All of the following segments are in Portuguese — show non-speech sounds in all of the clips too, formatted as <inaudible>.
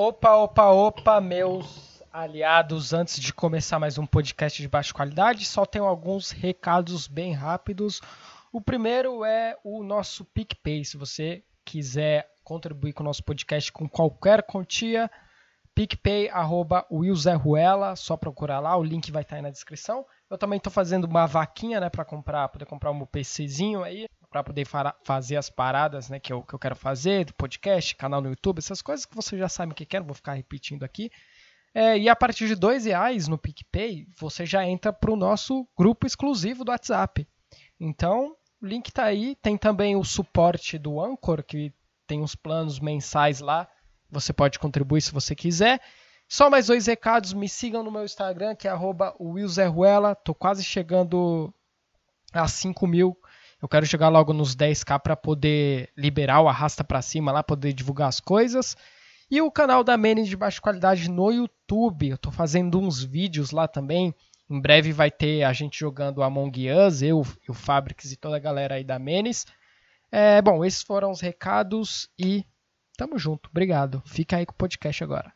Opa, opa, opa, meus aliados, antes de começar mais um podcast de baixa qualidade, só tenho alguns recados bem rápidos. O primeiro é o nosso PicPay. Se você quiser contribuir com o nosso podcast com qualquer quantia, PicPay, arroba Ruela, só procurar lá, o link vai estar aí na descrição. Eu também estou fazendo uma vaquinha, né, para comprar, poder comprar um PCzinho aí, para poder fazer as paradas, né, que eu, que eu quero fazer, do podcast, canal no YouTube, essas coisas que você já sabe o que quer, não vou ficar repetindo aqui. É, e a partir de dois reais no PicPay, você já entra para o nosso grupo exclusivo do WhatsApp. Então, o link está aí. Tem também o suporte do Anchor, que tem uns planos mensais lá. Você pode contribuir se você quiser. Só mais dois recados. Me sigam no meu Instagram, que é @willzerruela. Tô quase chegando a 5 mil eu quero chegar logo nos 10k para poder liberar o arrasta para cima lá, poder divulgar as coisas. E o canal da Mene de baixa qualidade no YouTube. Eu estou fazendo uns vídeos lá também. Em breve vai ter a gente jogando Among Us, eu, o Fabrics e toda a galera aí da Menes. É, bom, esses foram os recados e tamo junto. Obrigado. Fica aí com o podcast agora.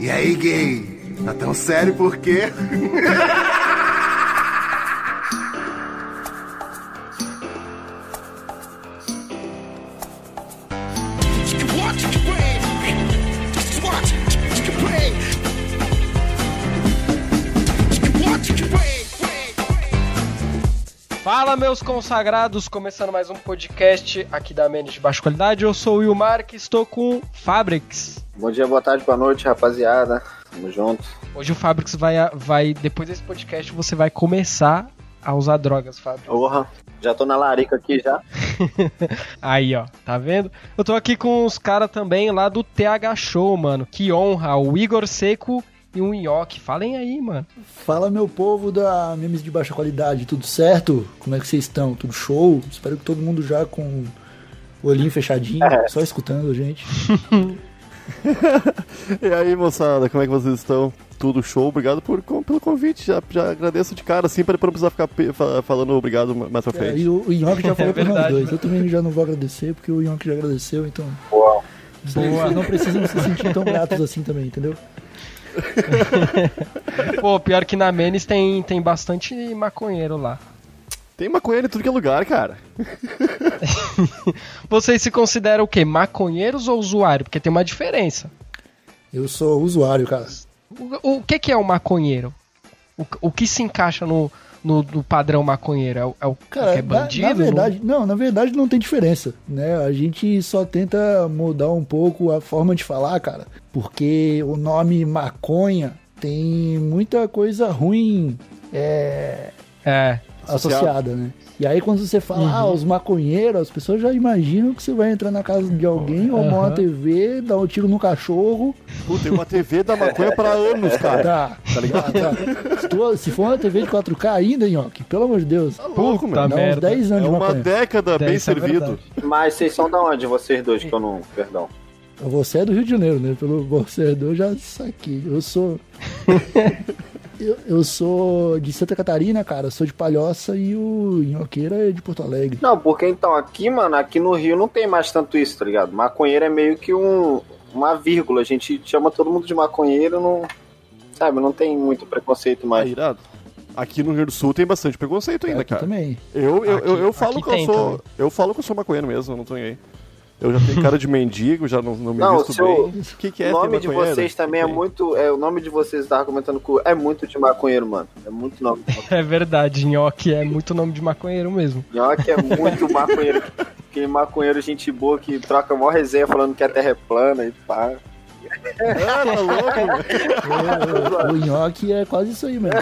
E aí, gay? Tá tão sério por quê? Fala, meus consagrados! Começando mais um podcast aqui da Menes de Baixa Qualidade. Eu sou o Will Mark, estou com Fabrics. Bom dia, boa tarde, boa noite, rapaziada. Tamo junto. Hoje o Fabrics vai, vai, depois desse podcast, você vai começar a usar drogas, Fábio. Porra, já tô na larica aqui já. <laughs> aí, ó, tá vendo? Eu tô aqui com os caras também lá do TH Show, mano. Que honra, o Igor Seco e o Nhoque. Falem aí, mano. Fala, meu povo da Memes de Baixa Qualidade, tudo certo? Como é que vocês estão? Tudo show? Espero que todo mundo já com o olhinho fechadinho, é. só escutando a gente. <laughs> <laughs> e aí, moçada, como é que vocês estão? Tudo show, obrigado por, pelo convite. Já, já agradeço de cara, assim, para não precisar ficar falando obrigado mais pra é, frente. É, e o, o Yonk já <laughs> falou é verdade, nós dois. Eu também já não vou agradecer, porque o Yonk já agradeceu, então. Uau. Vocês não precisam se sentir tão gratos assim também, entendeu? <laughs> Pô, pior que na Menes tem, tem bastante maconheiro lá. Tem maconheiro em tudo que é lugar, cara. <laughs> Vocês se consideram o quê? Maconheiros ou usuário? Porque tem uma diferença. Eu sou usuário, cara. O, o que, que é o maconheiro? O, o que se encaixa no, no, no padrão maconheiro? É o, é o cara, que é bandido? Na, na verdade, não? não, na verdade não tem diferença, né? A gente só tenta mudar um pouco a forma de falar, cara, porque o nome maconha tem muita coisa ruim é, é associada, né? E aí quando você fala, uhum. ah, os maconheiros, as pessoas já imaginam que você vai entrar na casa de alguém, uhum. arrumar uma TV, dar um tiro no cachorro. Puta, tem uma TV da maconha pra anos, cara. Tá, tá ligado? Tá. Se, tu, se, for uma TV de 4K ainda, Nhoque, pelo amor de Deus. Tá louco, mano. Dá uns 10 anos é de uma década bem é servido. Mas vocês são da onde, vocês dois, que eu não... Perdão. Você é do Rio de Janeiro, né? Pelo você eu já saquei. Eu sou. <laughs> Eu, eu, sou de Santa Catarina, cara. Sou de Palhoça e o Inhoqueira é de Porto Alegre. Não, porque então aqui, mano, aqui no Rio não tem mais tanto isso, tá ligado? Maconheiro é meio que um, uma vírgula. A gente chama todo mundo de maconheiro, não. Sabe, não tem muito preconceito mais. É irado. Aqui no Rio do Sul tem bastante preconceito ainda, aqui cara. também. Eu, eu, aqui, eu, eu falo que eu sou. Também. Eu falo que eu sou maconheiro mesmo, não tô aí. Eu já tenho cara de mendigo, já não, não me não, visto bem. O que, que é O nome de vocês também é muito. É, o nome de vocês, estava comentando com. É muito de maconheiro, mano. É muito nome. <laughs> é verdade, nhoque é muito nome de maconheiro mesmo. Nhoque é muito <laughs> maconheiro. Aquele maconheiro, gente boa que troca maior resenha falando que a terra é plana e pá. Ah, tá louco, o, o, <laughs> o nhoque é quase isso aí, mano.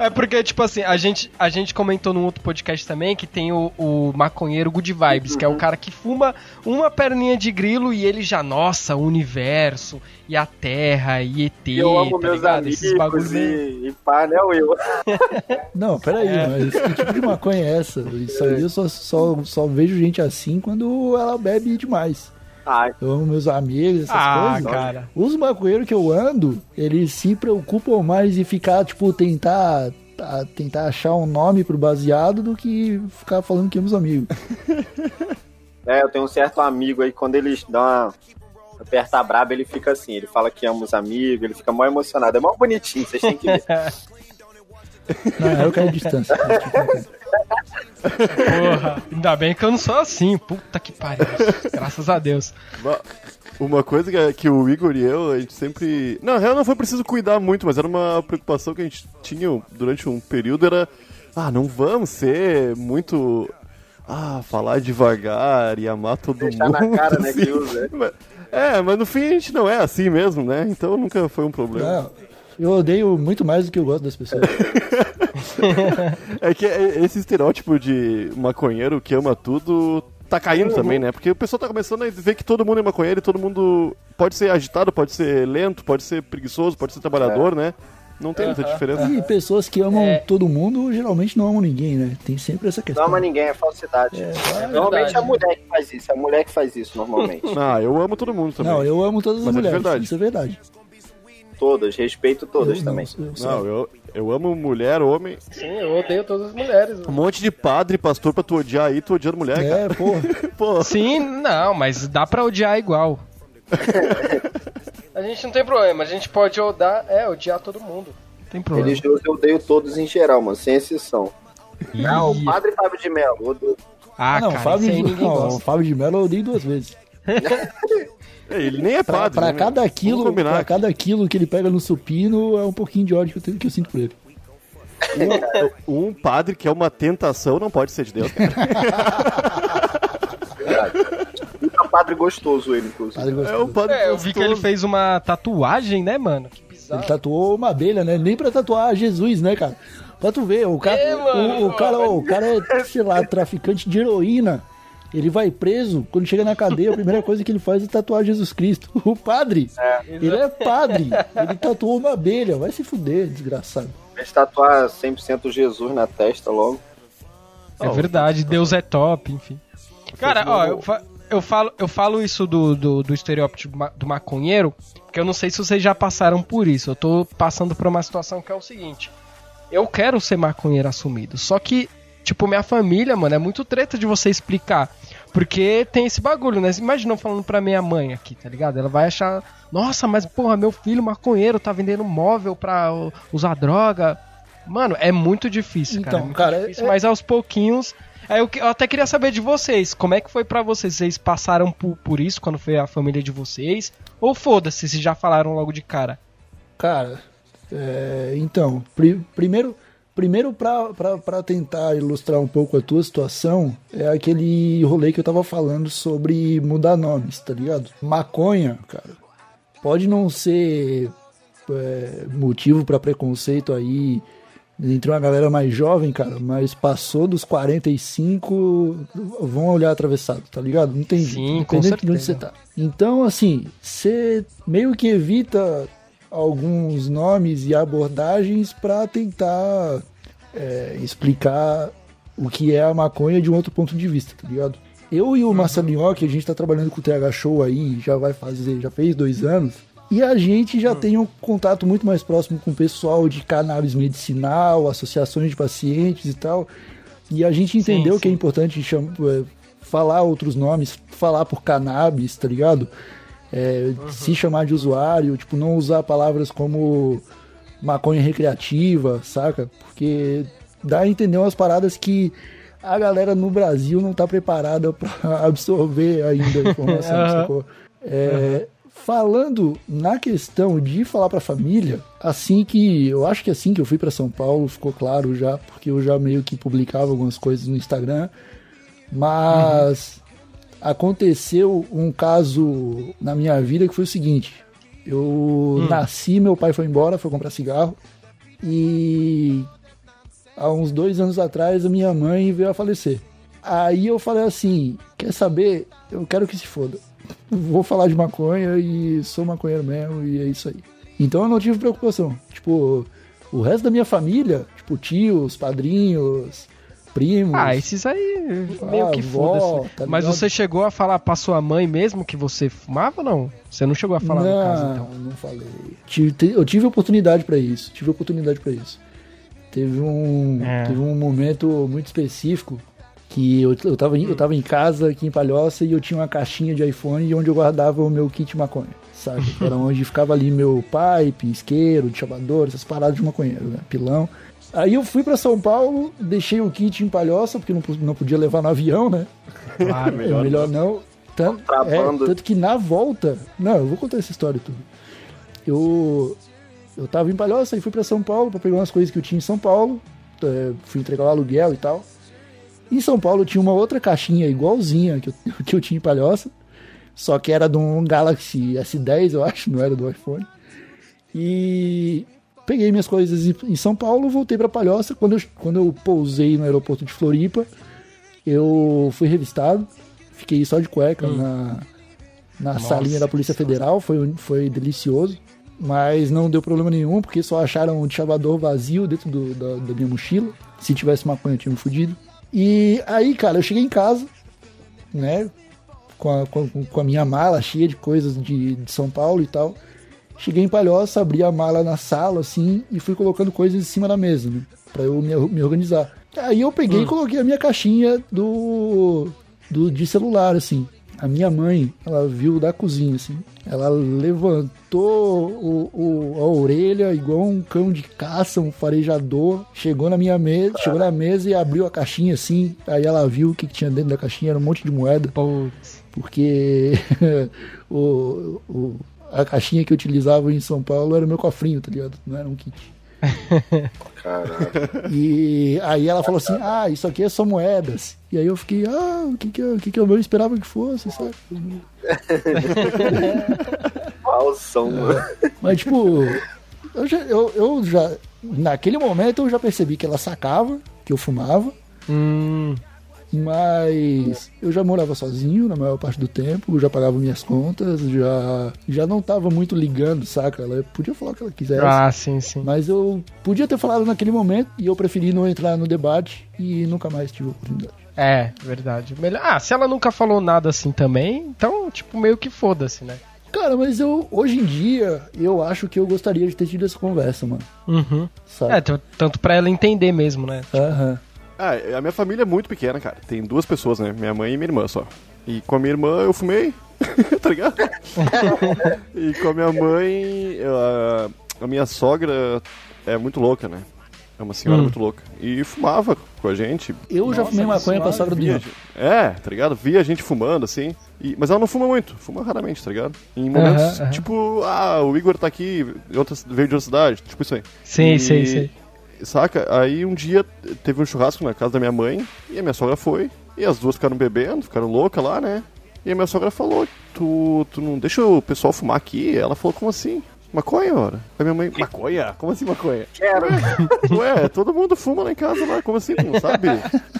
É porque, tipo assim, a gente, a gente comentou num outro podcast também que tem o, o maconheiro Good Vibes, uhum. que é o cara que fuma uma perninha de grilo e ele já, nossa, o universo, e a Terra, e ET, eu amo tá meus ligado? amigos Esses bagulhos e, e pá, né, Will? <laughs> Não, peraí, é. mas que tipo de maconha é essa? Isso aí eu só, só, só vejo gente assim quando ela bebe demais. Ai. Eu amo meus amigos, essas ah, coisas. Cara. Os maconheiros que eu ando, eles se preocupam mais em ficar, tipo, tentar a tentar achar um nome pro baseado do que ficar falando que somos amigos. <laughs> É, eu tenho um certo amigo aí, quando ele dá uma aperta a braba, ele fica assim, ele fala que ama os amigos, ele fica mó emocionado. É mó bonitinho, vocês têm que ver. <laughs> Não, eu quero distância. Porra, ainda bem que eu não sou assim. Puta que pariu. Graças a Deus. Uma- coisa que, que o Igor e eu, a gente sempre. Não, na real não foi preciso cuidar muito, mas era uma preocupação que a gente tinha durante um período, era. Ah, não vamos ser muito. Ah, falar devagar e amar todo Deixar mundo. na cara, né, assim. que usa. É, mas no fim a gente não é assim mesmo, né? Então nunca foi um problema. Não, eu odeio muito mais do que eu gosto das pessoas. <laughs> É que é- esse estereótipo de maconheiro que ama tudo tá caindo também, né? Porque o pessoal tá começando a ver que todo mundo é maconheiro e todo mundo pode ser agitado, pode ser lento, pode ser preguiçoso, pode ser trabalhador, né? Não tem muita diferença. E pessoas que amam É. todo mundo geralmente não amam ninguém, né? Tem sempre essa Não questão. ama ninguém, é falsidade. É normalmente verdade. é a mulher que faz isso, é a mulher que faz isso normalmente. <laughs> Ah, eu amo todo mundo também. Não, eu amo todas as Mas é mulheres. verdade. Isso é verdade. Todas, respeito todas eu, também. Não. Não, eu, eu amo mulher, homem. Sim, eu odeio todas as mulheres. Um monte de padre, pastor pra tu odiar aí, tu odiando mulher, cara. É, porra. <laughs> Pô, Sim, não, mas dá pra odiar igual. <laughs> a gente não tem problema, a gente pode odiar, é, odiar todo mundo. Tem problema. Religioso eu odeio todos em geral, mano, sem exceção. Não, o padre Fábio de Mello, odeio. Ah, não, cara, Fábio, de, ninguém não, Fábio de Mello eu odeio duas vezes. <laughs> é, ele nem é Pra, padre. pra né, cada meu? quilo, Vamos combinar. pra cada quilo que ele pega no supino, é um pouquinho de ódio que eu, tenho, que eu sinto por ele. Um, um padre que é uma tentação não pode ser de Deus. cara. É um padre gostoso ele, inclusive. Padre É gostoso. um padre É, eu vi que ele fez uma tatuagem, né, mano? Que Ele bizarro. tatuou uma abelha, né? Nem pra tatuar Jesus, né, cara? Pra tu ver, o cara, É, mano, o, o cara, o cara é, sei lá, traficante de heroína. Ele vai preso, quando chega na cadeia, a primeira coisa que ele faz é tatuar Jesus Cristo. <laughs> O padre, ele é padre, ele tatuou uma abelha. Vai se fuder, desgraçado. Vai tatuar 100% Jesus na testa logo. É verdade, Deus é top, enfim. Cara, ó, eu, fa- eu falo, eu falo isso do, do, do estereótipo do maconheiro, porque eu não sei se vocês já passaram por isso. Eu tô passando por uma situação que é o seguinte. Eu quero ser maconheiro assumido, só que, tipo, minha família, mano, é muito treta de você explicar. Porque tem esse bagulho, né? Imagina eu falando pra minha mãe aqui, tá ligado? Ela vai achar, nossa, mas porra, meu filho maconheiro tá vendendo móvel pra usar droga. Mano, é muito difícil, cara. Então, é muito cara, difícil, é- mas aos pouquinhos. Aí eu, eu até queria saber de vocês, como é que foi pra vocês? Vocês passaram por, por isso quando foi a família de vocês? Ou foda-se, se já falaram logo de cara? Cara, é, então, pri- primeiro, primeiro pra tentar ilustrar um pouco a tua situação, é aquele rolê que eu tava falando sobre mudar nomes, tá ligado? Maconha, cara, pode não ser é, motivo pra preconceito aí entre uma galera mais jovem, cara, mas passou dos 45, vão olhar atravessado, tá ligado? Não tem Sim, jeito, com independente de onde você certeza. tá. Então, assim, você meio que evita alguns nomes e abordagens pra tentar é, explicar o que é a maconha de um outro ponto de vista, tá ligado? Eu e o Marcelinho, que a gente tá trabalhando com o TH Show aí, já vai fazer, já fez dois anos, e a gente já tem um contato muito mais próximo com o pessoal de cannabis medicinal, associações de pacientes e tal. E a gente entendeu Sim, que é sim. importante cham- é, falar outros nomes, falar por cannabis, tá ligado? É, Se chamar de usuário, tipo, não usar palavras como maconha recreativa, saca? Porque dá a entender umas paradas que a galera no Brasil não tá preparada <laughs> pra absorver ainda a informação, <laughs> sacou? É, Falando na questão de falar pra família, assim que eu acho que assim que eu fui pra São Paulo ficou claro já, porque eu já meio que publicava algumas coisas no Instagram, mas aconteceu um caso na minha vida que foi o seguinte: eu nasci, meu pai foi embora, foi comprar cigarro e há uns dois anos atrás a minha mãe veio a falecer. Aí eu falei assim: quer saber? Eu quero que se foda. <laughs> Vou falar de maconha e sou maconheiro mesmo e é isso aí. Então eu não tive preocupação. Tipo, o resto da minha família, tipo tios, padrinhos, primos. Ah, esses aí meio que avó, foda-se. tá Mas você chegou a falar pra sua mãe mesmo que você fumava ou não? Você não chegou a falar no caso, não, então? não falei. Tive- te- Eu tive oportunidade pra isso. Tive oportunidade pra isso. Teve um, É. teve um momento muito específico que eu, eu, tava, em- eu tava em casa aqui em Palhoça e eu tinha uma caixinha de iPhone onde eu guardava o meu kit maconha, sabe? <laughs> Era onde ficava ali meu pipe, isqueiro, chavador, essas paradas de maconheiro, né? Pilão. Aí eu fui pra São Paulo, deixei o kit em Palhoça, porque não, não podia levar no avião, né? Claro. <laughs> É melhor não. Tanto, é, tanto que na volta. Não, eu vou contar essa história tudo. Eu. Eu tava em Palhoça e fui pra São Paulo pra pegar umas coisas que eu tinha em São Paulo. é, fui entregar o aluguel e tal. Em São Paulo tinha uma outra caixinha igualzinha que eu, <laughs> que eu tinha em Palhoça. Só que era de um Galaxy S10, eu acho, não era do iPhone. E peguei minhas coisas em- São Paulo, voltei pra Palhoça. Quando eu, quando eu pousei no aeroporto de Floripa, eu fui revistado. Fiquei só de cueca na, na salinha da Polícia Federal. Foi, foi delicioso. Mas não deu problema nenhum, porque só acharam um chavador vazio dentro do- da, da minha mochila. Se tivesse maconha, eu tinha me fudido. E aí, cara, eu cheguei em casa, né? Com a, com, com a minha mala cheia de coisas de, de São Paulo e tal. Cheguei em Palhoça, abri a mala na sala, assim, e fui colocando coisas em cima da mesa, né? Pra eu me, me organizar. Aí eu peguei e coloquei a minha caixinha do, do de celular, assim. A minha mãe, ela viu da cozinha, assim. Ela levantou o, o- a orelha igual um cão de caça, um farejador. Chegou na minha mesa, chegou na mesa e abriu a caixinha, assim. Aí ela viu o que, que tinha dentro da caixinha, era um monte de moeda Putz. porque <laughs> o, o- a caixinha que eu utilizava em São Paulo era o meu cofrinho, tá ligado? Não era um kit. <laughs> Caralho. E aí ela falou assim: Ah, isso aqui é só moedas. E aí eu fiquei: Ah, o que que eu, o que que eu esperava que fosse, sabe? <laughs> Falsão, mano. Mas tipo, eu já, eu, eu já. Naquele momento eu já percebi que ela sacava, que eu fumava. Hum, Mas eu já morava sozinho na maior parte do tempo, já pagava minhas contas, já, já não tava muito ligando, saca? Ela podia falar o que ela quisesse. ah, sim, sim. Mas eu podia ter falado naquele momento e eu preferi não entrar no debate e nunca mais tive oportunidade. É, verdade. Melhor... Ah, se ela nunca falou nada assim também, então, tipo, meio que foda-se, né? Cara, mas eu, hoje em dia, eu acho que eu gostaria de ter tido essa conversa, mano. Uhum. Sabe? É, tanto pra ela entender mesmo, né? Aham. Ah, a minha família é muito pequena, cara. Tem duas pessoas, né? Minha mãe e minha irmã só. E com a minha irmã eu fumei, <laughs> tá ligado? e com a minha mãe, eu, a, a minha sogra é muito louca, né? É uma senhora Hum. muito louca. E fumava com a gente. Eu já Nossa, fumei que maconha pra suave, sogra do meu. é, tá ligado? Via a gente fumando, assim. E- mas ela não fuma muito, fuma raramente, tá ligado? Em momentos, tipo, ah, o Igor tá aqui, de outra- veio de outra cidade, tipo isso aí. Sim, E- sim, sim. Saca? Aí um dia teve um churrasco na casa da minha mãe e a minha sogra foi. E as duas ficaram bebendo, ficaram loucas lá, né? E a minha sogra falou: tu, tu não deixa o pessoal fumar aqui? Ela falou: como assim? Maconha, ora? Aí minha mãe: maconha? Como assim maconha? Quero. Ué, todo mundo fuma lá em casa lá, como assim, não sabe?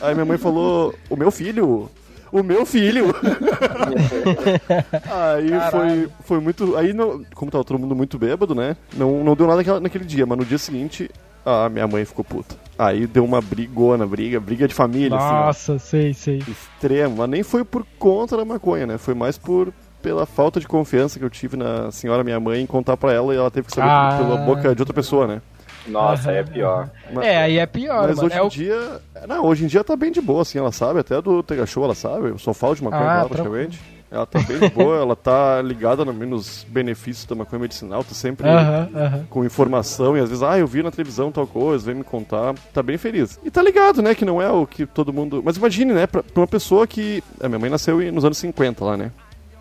Aí minha mãe falou: o meu filho. O meu filho! <laughs> aí foi, foi muito. Aí, não, como tava todo mundo muito bêbado, né? Não, não deu nada naquela- naquele dia, mas no dia seguinte, a minha mãe ficou puta. Aí deu uma brigona, briga, briga de família, assim, Nossa, sei, sei. extremo, mas nem foi por conta da maconha, né? Foi mais por pela falta de confiança que eu tive na senhora minha mãe em contar pra ela e ela teve que saber Ah. pela boca de outra pessoa, né? Nossa, aí é pior. Mas, É, aí é pior, mas mano. hoje É em o... dia, não, hoje em dia tá bem de boa, assim, ela sabe, até do Tega Show ela sabe, eu só falo de maconha Ah, com ela praticamente. Ela tá bem boa, ela tá ligada no- nos benefícios da maconha medicinal, tá sempre Aham, aham. com informação e às vezes, ah, eu vi na televisão tal coisa, vem me contar, tá bem feliz. E tá ligado, né, que não é o que todo mundo. Mas imagine, né, pra, pra uma pessoa que. A minha mãe nasceu nos anos 50 lá, né?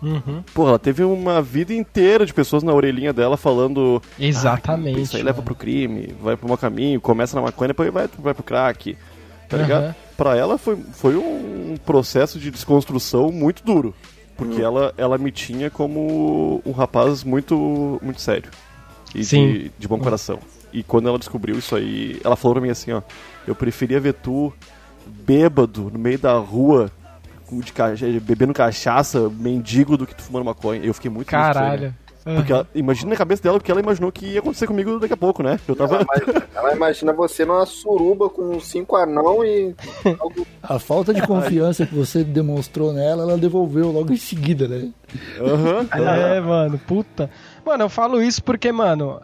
Uhum. Pô, ela teve uma vida inteira de pessoas na orelhinha dela falando. Exatamente. Isso aí leva pro crime, vai pro mau caminho, começa na maconha, depois vai, vai pro crack. Tá ligado? Aham. Pra ela foi, foi um processo de desconstrução muito duro. Porque ela, ela me tinha como um rapaz muito, muito sério. E Sim. de, de bom coração. E quando ela descobriu isso aí, ela falou pra mim assim, ó. Eu preferia ver tu bêbado no meio da rua, de, ca- bebendo cachaça, mendigo, do que tu fumando maconha. Eu fiquei muito triste isso aí, né? Caralho. Porque ela, imagina na cabeça dela o que ela imaginou que ia acontecer comigo daqui a pouco, né? Eu tava. Ela imagina, ela imagina você numa suruba com cinco anão e algo A falta de <laughs> confiança que você demonstrou nela, ela devolveu logo em seguida, né? Aham. <laughs> É, mano, puta. Mano, eu falo isso porque, mano,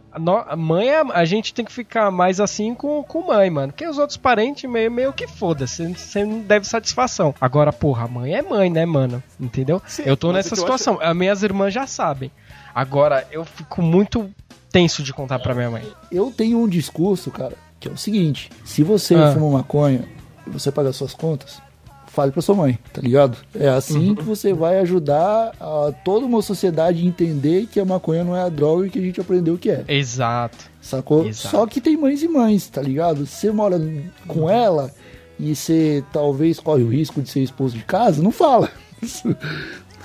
a mãe, é- a gente tem que ficar mais assim com, com mãe, mano. Porque os outros parentes meio, meio que foda-se, você não deve satisfação. Agora, porra, a mãe é mãe, né, mano? Entendeu? Sim, eu tô mas nessa situação. As minhas irmãs já sabem. Agora, eu fico muito tenso de contar pra minha mãe. Eu tenho um discurso, cara, que é o seguinte: se você Ah. fuma maconha e você paga suas contas, fale pra sua mãe, tá ligado? É assim que você vai ajudar a toda uma sociedade a entender que a maconha não é a droga que a gente aprendeu que é. Exato. Sacou? Exato. Só que tem mães e mães, tá ligado? Você mora com ela e você talvez corre o risco de ser expulso de casa, não fala.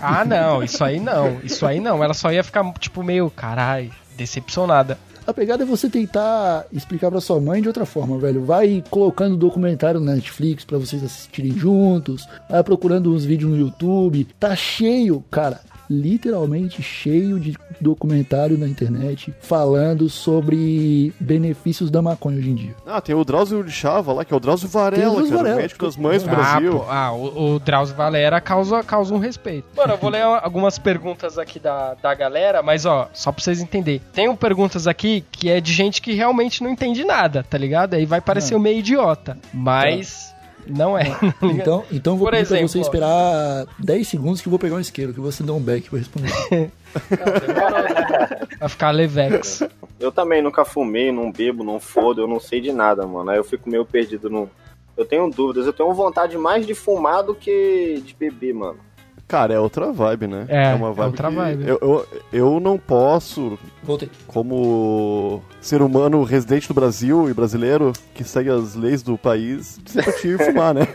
Ah, não, isso aí não. Isso aí não. Ela só ia ficar, tipo, meio, carai, decepcionada. A pegada é você tentar explicar pra sua mãe de outra forma, velho. Vai colocando documentário na Netflix pra vocês assistirem juntos. Vai procurando uns vídeos no YouTube. Tá cheio, cara. Literalmente cheio de documentário na internet falando sobre benefícios da maconha hoje em dia. Ah, tem o Drauzio de Chava lá, que é o Drauzio Varela, o Drauzio cara, Varela. médico das mães do Ah, Brasil. pô, ah, o, o Drauzio Valera causa, causa um respeito. Mano, eu vou ler algumas perguntas aqui da, da galera, mas ó, só pra vocês entenderem. Tem um perguntas aqui que é de gente que realmente não entende nada, tá ligado? Aí vai parecer meio idiota, mas não é. <laughs> Então, então eu vou Por pedir pra exemplo, você ó. esperar 10 segundos que eu vou pegar um isqueiro, que você dá um back pra responder. <laughs> vai ficar levex. Eu também nunca fumei, não bebo, não fodo, eu não sei de nada, mano. Aí eu fico meio perdido no. Eu tenho dúvidas, eu tenho vontade mais de fumar do que de beber, mano. Cara, é outra vibe, né? É, uma é outra que vibe. Eu, eu, eu não posso, Voltei. como ser humano residente do Brasil e brasileiro, que segue as leis do país, dizer pra ti <laughs> fumar, né?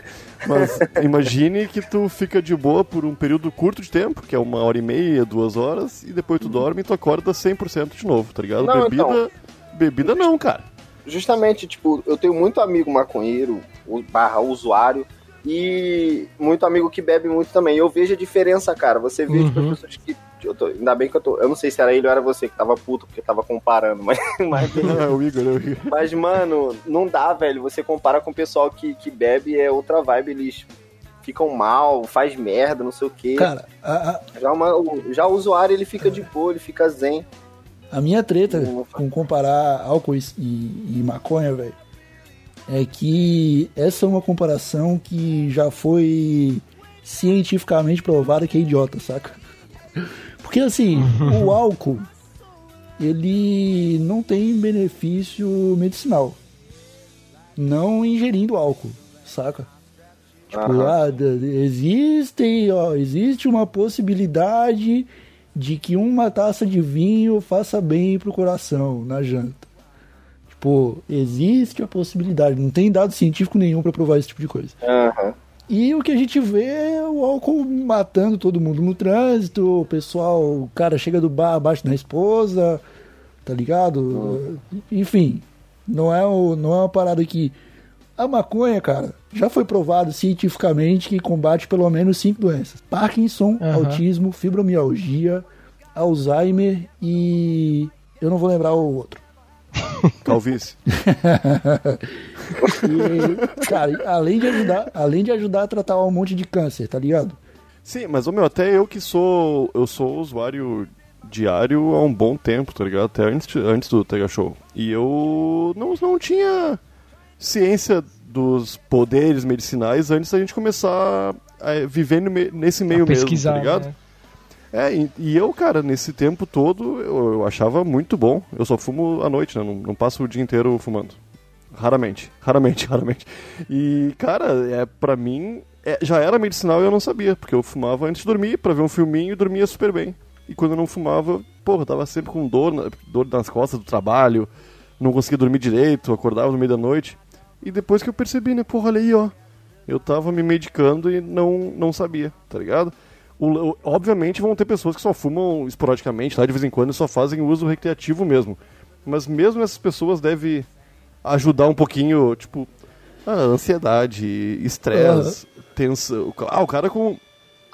Mas imagine que tu fica de boa por um período curto de tempo, que é uma hora e meia, duas horas, e depois tu dorme e tu acorda 100% de novo, tá ligado? Não, bebida, então. bebida não, cara. Justamente, tipo, eu tenho muito amigo maconheiro, o- barra usuário, e muito amigo que bebe muito também. Eu vejo a diferença, cara. Você vê, tipo, Uhum. as pessoas que. Eu tô- ainda bem que eu tô. Eu não sei se era ele ou era você que tava puto, porque tava comparando, <laughs> mas. mas <laughs> É o Igor, é o Igor. Mas, mano, não dá, velho. Você compara com o pessoal que, que bebe, é outra vibe, eles ficam mal, faz merda, não sei o quê. Cara, a, a- Já, uma- o- já o usuário, ele fica de boa, ele fica zen. A minha treta Ufa. com comparar álcool e- e maconha, velho, é que essa é uma comparação que já foi cientificamente provada que é idiota, saca? <laughs> Porque assim, o <laughs> álcool, ele não tem benefício medicinal. Não ingerindo álcool, saca? Tipo, ah, existem, ó, existe uma possibilidade de que uma taça de vinho faça bem pro coração na janta. Tipo, existe a possibilidade, não tem dado científico nenhum pra provar esse tipo de coisa. Aham. E o que a gente vê é o álcool matando todo mundo no trânsito, o pessoal, o cara chega do bar abaixo da esposa, tá ligado? Enfim, não é, o, não é uma parada que. A maconha, cara, já foi provado cientificamente que combate pelo menos cinco doenças: Parkinson, Aham. autismo, fibromialgia, Alzheimer e. Eu não vou lembrar o outro. <laughs> Calvície. <laughs> E, cara, além de ajudar, além de ajudar a tratar um monte de câncer, tá ligado? Sim, mas, ô, meu, até eu que sou. Eu sou usuário diário há um bom tempo, tá ligado? Até antes, antes do Tega Show. E eu não, não tinha ciência dos poderes medicinais antes da gente começar a viver nesse meio A mesmo, pesquisar, tá ligado? né? É, e, e eu, cara, nesse tempo todo, eu, eu achava muito bom. Eu só fumo à noite, né? Não, não passo o dia inteiro fumando. Raramente, raramente, <laughs> raramente. E, cara, é, pra mim, é, já era medicinal e eu não sabia, porque eu fumava antes de dormir, pra ver um filminho e dormia super bem. E quando eu não fumava, porra, tava sempre com dor, na- dor nas costas do trabalho, não conseguia dormir direito, acordava no meio da noite. E depois que eu percebi, né, porra, olha aí, ó. Eu tava me medicando e não, não sabia, tá ligado? O- o- obviamente vão ter pessoas que só fumam esporadicamente, lá de vez em quando, e só fazem uso recreativo mesmo. Mas mesmo essas pessoas devem ajudar um pouquinho, tipo, a ansiedade, estresse, tensão. Ah, o cara com.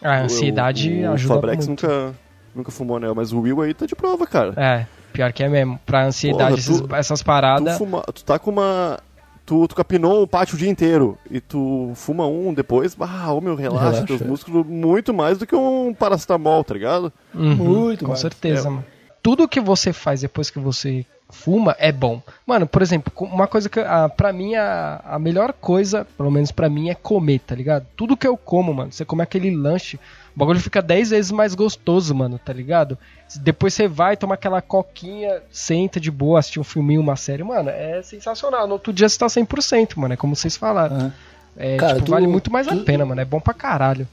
A ansiedade o, o, ajuda O Fabrex muito. nunca, nunca fumou anel, mas o Will aí tá de prova, cara. É, pior que é mesmo. Pra ansiedade, Porra, tu- essas, essas Tu, paradas. fuma, tu tá com uma. Tu, tu capinou o pátio o dia inteiro e tu fuma um depois, ah, ô meu, relaxa, Relaxa, teus é. músculos muito mais do que um paracetamol, tá ligado? Uhum, Muito Com mais. certeza, mano. Tudo que você faz depois que você fuma é bom. Mano, por exemplo, uma coisa que, ah, pra mim, a, a melhor coisa, pelo menos pra mim, é comer, tá ligado? Tudo que eu como, mano, você come aquele lanche, o bagulho fica 10 vezes mais gostoso, mano, tá ligado? Depois você vai tomar aquela coquinha, senta de boa, assistir um filminho, uma série, mano, é sensacional. No outro dia você tá 100%, mano, é como vocês falaram. Ah. É, Cara, tipo, tu- vale muito mais a tu- pena, mano, é bom pra caralho.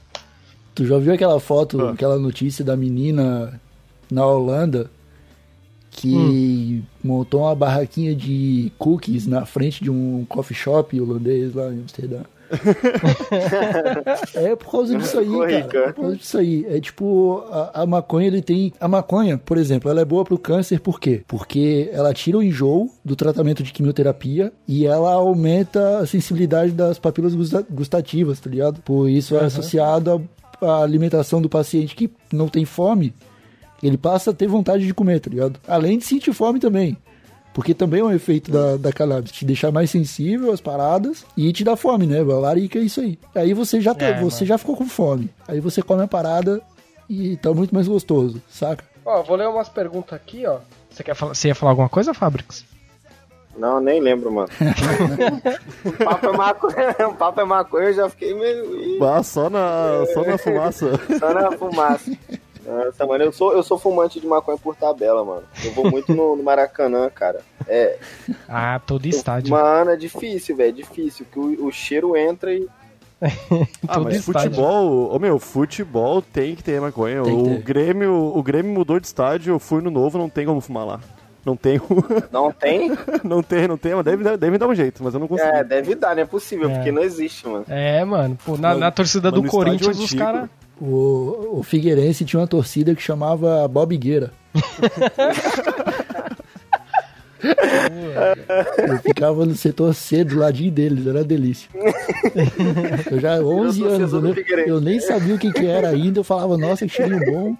Tu já viu aquela foto, Ah. aquela notícia da menina na Holanda que montou uma barraquinha de cookies na frente de um coffee shop holandês lá em Amsterdã? <laughs> é por causa disso aí, cara. É por causa disso aí. É tipo, a, a maconha, ele tem. A maconha, por exemplo, ela é boa pro câncer, por quê? Porque ela tira o enjoo do tratamento de quimioterapia e ela aumenta a sensibilidade das papilas gusta- gustativas, tá ligado? Por isso é associado à à alimentação do paciente que não tem fome. Ele passa a ter vontade de comer, tá ligado? Além de sentir fome também. Porque também é um efeito da, da cannabis. Te deixar mais sensível às paradas e te dá fome, né? A larica é isso aí. Aí você já, tá, É, você mano. já ficou com fome. Aí você come a parada e tá muito mais gostoso, saca? Ó, vou ler umas perguntas aqui, ó. Você, quer falar, você ia falar alguma coisa, Fabrics? Não, nem lembro, mano. <laughs> o papo é maconha, <laughs> o papo é maconha, eu já fiquei meio. Ah, só na, só na fumaça. só na fumaça. Nossa, mano, eu sou, eu sou fumante de maconha por tabela, mano. Eu vou muito no, no Maracanã, cara. É. Ah, todo estádio. Mano, é difícil, velho. É difícil. Que o, o cheiro entra e. <laughs> Ah, Todo mas estádio. futebol, ô meu, futebol tem que ter maconha. Tem O ter. Grêmio, o Grêmio mudou de estádio, eu fui no novo, não tem como fumar lá. Não tem, <laughs> Não tem? <laughs> não tem, não tem, mas deve, deve dar um jeito, mas eu não consigo. É, deve dar, não é possível, É. porque não existe, mano. É, mano. Pô, na, Mano, na torcida mas do Corinthians, os caras. O, o Figueirense tinha uma torcida que chamava Bobigueira. Eu ficava no setor C do ladinho deles, era uma delícia. Eu já 11 torcedor anos, do eu, eu nem sabia o que, que era ainda, eu falava, nossa, que cheirinho bom.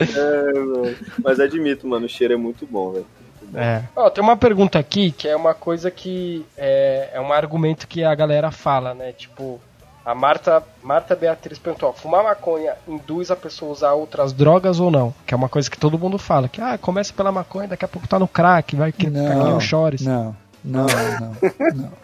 É, mano. Mas admito, mano, o cheiro é muito bom, velho. É. Ó, tem uma pergunta aqui que é uma coisa que é, é um argumento que a galera fala, né? Tipo, a Marta, Marta Beatriz perguntou: ó, fumar maconha induz a pessoa a usar outras drogas ou não? Que é uma coisa que todo mundo fala: que ah, começa pela maconha, daqui a pouco tá no crack, vai que Não, chores. não, não, não, não. <laughs>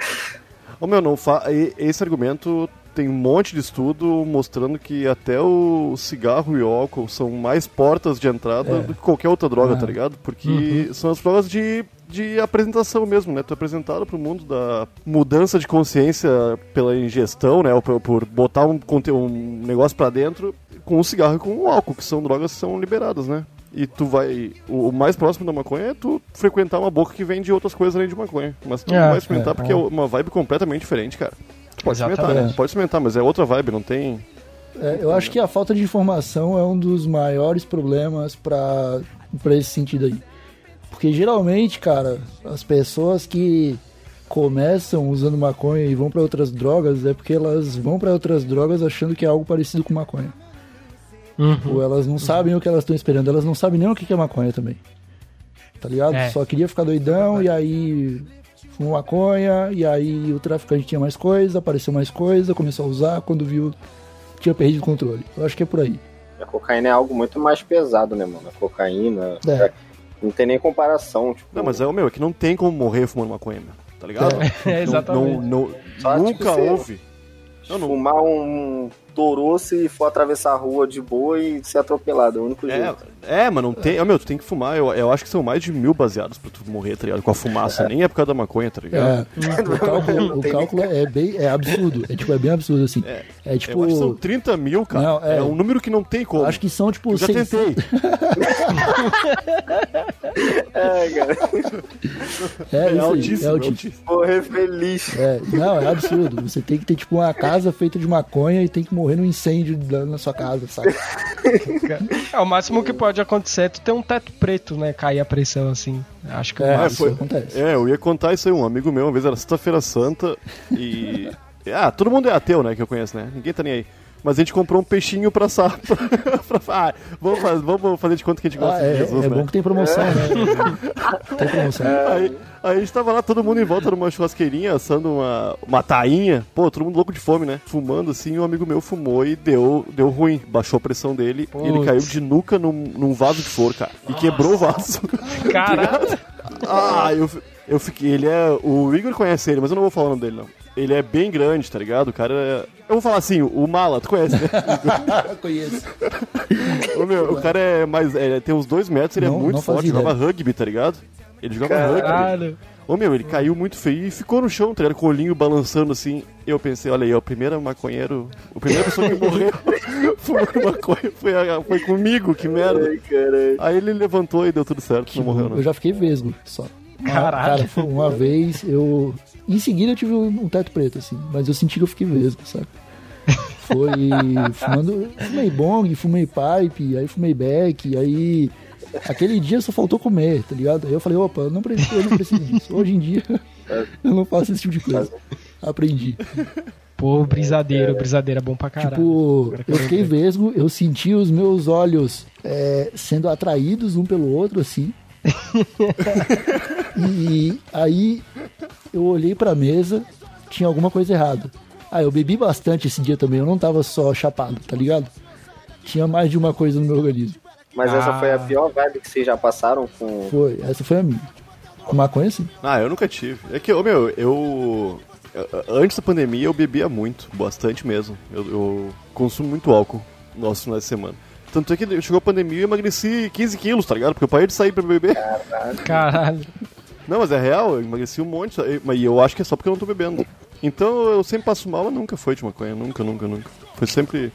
Ô meu, não fa... esse argumento tem um monte de estudo mostrando que até o cigarro e o álcool são mais portas de entrada É. do que qualquer outra droga, Ah. tá ligado? Porque são as drogas de, de apresentação mesmo, né? Tu é apresentado pro mundo da mudança de consciência pela ingestão, né? Ou por, por botar um, um negócio pra dentro com o cigarro e com o álcool, que são drogas que são liberadas, né? E tu vai. O, o mais próximo da maconha é tu frequentar uma boca que vende outras coisas além de maconha. Mas tu É, não vai experimentar é, porque é uma vibe completamente diferente, cara. Pode experimentar, né? Pode experimentar, mas é outra vibe, não tem. É, eu acho que a falta de informação é um dos maiores problemas pra pra esse sentido aí. Porque geralmente, cara, as pessoas que começam usando maconha e vão pra outras drogas é porque elas vão pra outras drogas achando que é algo parecido com maconha. Uhum. Ou elas não sabem o que elas estão esperando, elas não sabem nem o que é maconha também. Tá ligado? É. Só queria ficar doidão e aí fumou maconha, e aí o traficante tinha mais coisa, apareceu mais coisa, começou a usar, quando viu tinha perdido o controle. Eu acho que é por aí. A cocaína é algo muito mais pesado, né, mano? A cocaína. É. Não tem nem comparação. Tipo, Não, mas é o meu, é que não tem como morrer fumando maconha, meu, tá ligado? <laughs> É, Não- exatamente. Não, não- Só, tipo, nunca você- houve. Não, não. fumar um toroço e for atravessar a rua de boa e ser atropelado. É o único É, jeito. é, mas não tem. Ô, meu, tu tem que fumar. Eu, eu acho que são mais de mil baseados pra tu morrer, tá ligado? Com a fumaça. Nem é por causa da maconha, tá ligado? É, <laughs> o cálculo, o cálculo é bem é absurdo. É tipo, é bem absurdo assim. É, eu tipo. acho que são 30 mil, cara. Não, é. é. um número que não tem como. Acho que são tipo Eu já 600 tentei. <laughs> É, cara. É, isso aí, altíssimo, é é altíssimo. Morrer feliz. É, não, é absurdo. Você tem que ter tipo uma casa feita de maconha e tem que morrer num incêndio na sua casa, sabe? <laughs> É, o máximo que pode acontecer é tu ter um teto preto, né? Cair a pressão assim. Acho que o É, máximo. isso foi- acontece. É, eu ia contar isso aí. Um amigo meu, uma vez era Sexta-feira Santa e. <laughs> Ah, todo mundo é ateu, né? Que eu conheço, né? Ninguém tá nem aí. Mas a gente comprou um peixinho pra assar. <laughs> pra, pra, ah, vamos, fazer, vamos fazer de conta que a gente gosta Ah, é, de Jesus, é né? bom que tem promoção, né? <laughs> Tem promoção. Aí, aí a gente tava lá, todo mundo em volta numa churrasqueirinha, assando uma, uma tainha. Pô, todo mundo louco de fome, né? Fumando assim, um amigo meu fumou e deu, deu ruim. Baixou a pressão dele e ele Putz. caiu de nuca num, num vaso de flor, cara. E quebrou o vaso. <laughs> Caralho. ah, eu, eu fiquei. Ele é. O Igor conhece ele, mas eu não vou falar o nome dele, não. Ele é bem grande, tá ligado? O cara é. Eu vou falar assim, o Mala, tu conhece, né? <laughs> Eu conheço. Ô, meu, o cara é mais. Ele tem uns dois metros, ele Não- é muito forte, jogava ideia. rugby, tá ligado? Ele jogava rugby. Caralho. Ô meu, ele caiu muito feio e ficou no chão, tá ligado? Com o olhinho balançando assim. Eu pensei, olha aí, ó, o primeiro maconheiro. O primeira pessoa que morreu <laughs> fumando maconha foi, foi comigo, que merda. Ai, caralho. Aí ele levantou e deu tudo certo, não morreu Eu não. já fiquei vesgo só. Caralho. Cara, foi uma vez eu. Em seguida eu tive um teto preto, assim, mas eu senti que eu fiquei vesgo, sabe? Foi <laughs> fumando. Fumei bong, fumei pipe, aí fumei beck, aí. Aquele dia só faltou comer, tá ligado? Aí eu falei, opa, eu não preciso, eu não preciso disso. Hoje em dia <laughs> eu não faço esse tipo de coisa. Aprendi. Pô, brisadeiro, brisadeiro é bom pra caralho. Tipo, eu fiquei vesgo, eu senti os meus olhos é, sendo atraídos um pelo outro, assim. <laughs> e aí eu olhei pra mesa, tinha alguma coisa errada. Ah, eu bebi bastante esse dia também, eu não tava só chapado, tá ligado? Tinha mais de uma coisa no meu organismo. Mas essa Ah. foi a pior vibe que vocês já passaram com. Foi, essa foi a minha. Com maconha, sim. Ah, eu nunca tive. É que, ô meu, eu. Antes da pandemia eu bebia muito, bastante mesmo. Eu, eu consumo muito álcool nos finais de semana. Tanto é que chegou a pandemia e eu emagreci 15 quilos, tá ligado? Porque eu parei de sair pra beber. Caralho. Não, mas é real, eu emagreci um monte, mas eu acho que é só porque eu não tô bebendo. Então eu sempre passo mal, mas nunca foi de maconha, nunca, nunca, nunca. Foi sempre.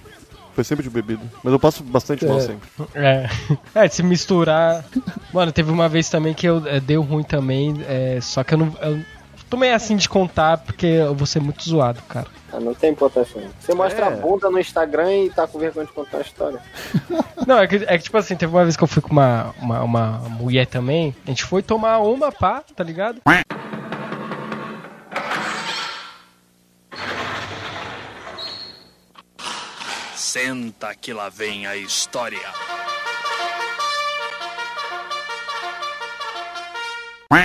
Foi sempre de bebida. Mas eu passo bastante mal É. sempre. É. <laughs> É, de se misturar. Mano, teve uma vez também que eu é, deu ruim também, é, só que eu não. Eu tô meio assim de contar porque eu vou ser muito zoado, cara. Ah, não tem importância. Você mostra É. a bunda no Instagram e tá com vergonha de contar a história. <laughs> Não, é que, é que tipo assim, teve uma vez que eu fui com uma, uma, uma mulher também, a gente foi tomar uma pá, tá ligado? Senta que lá vem a história.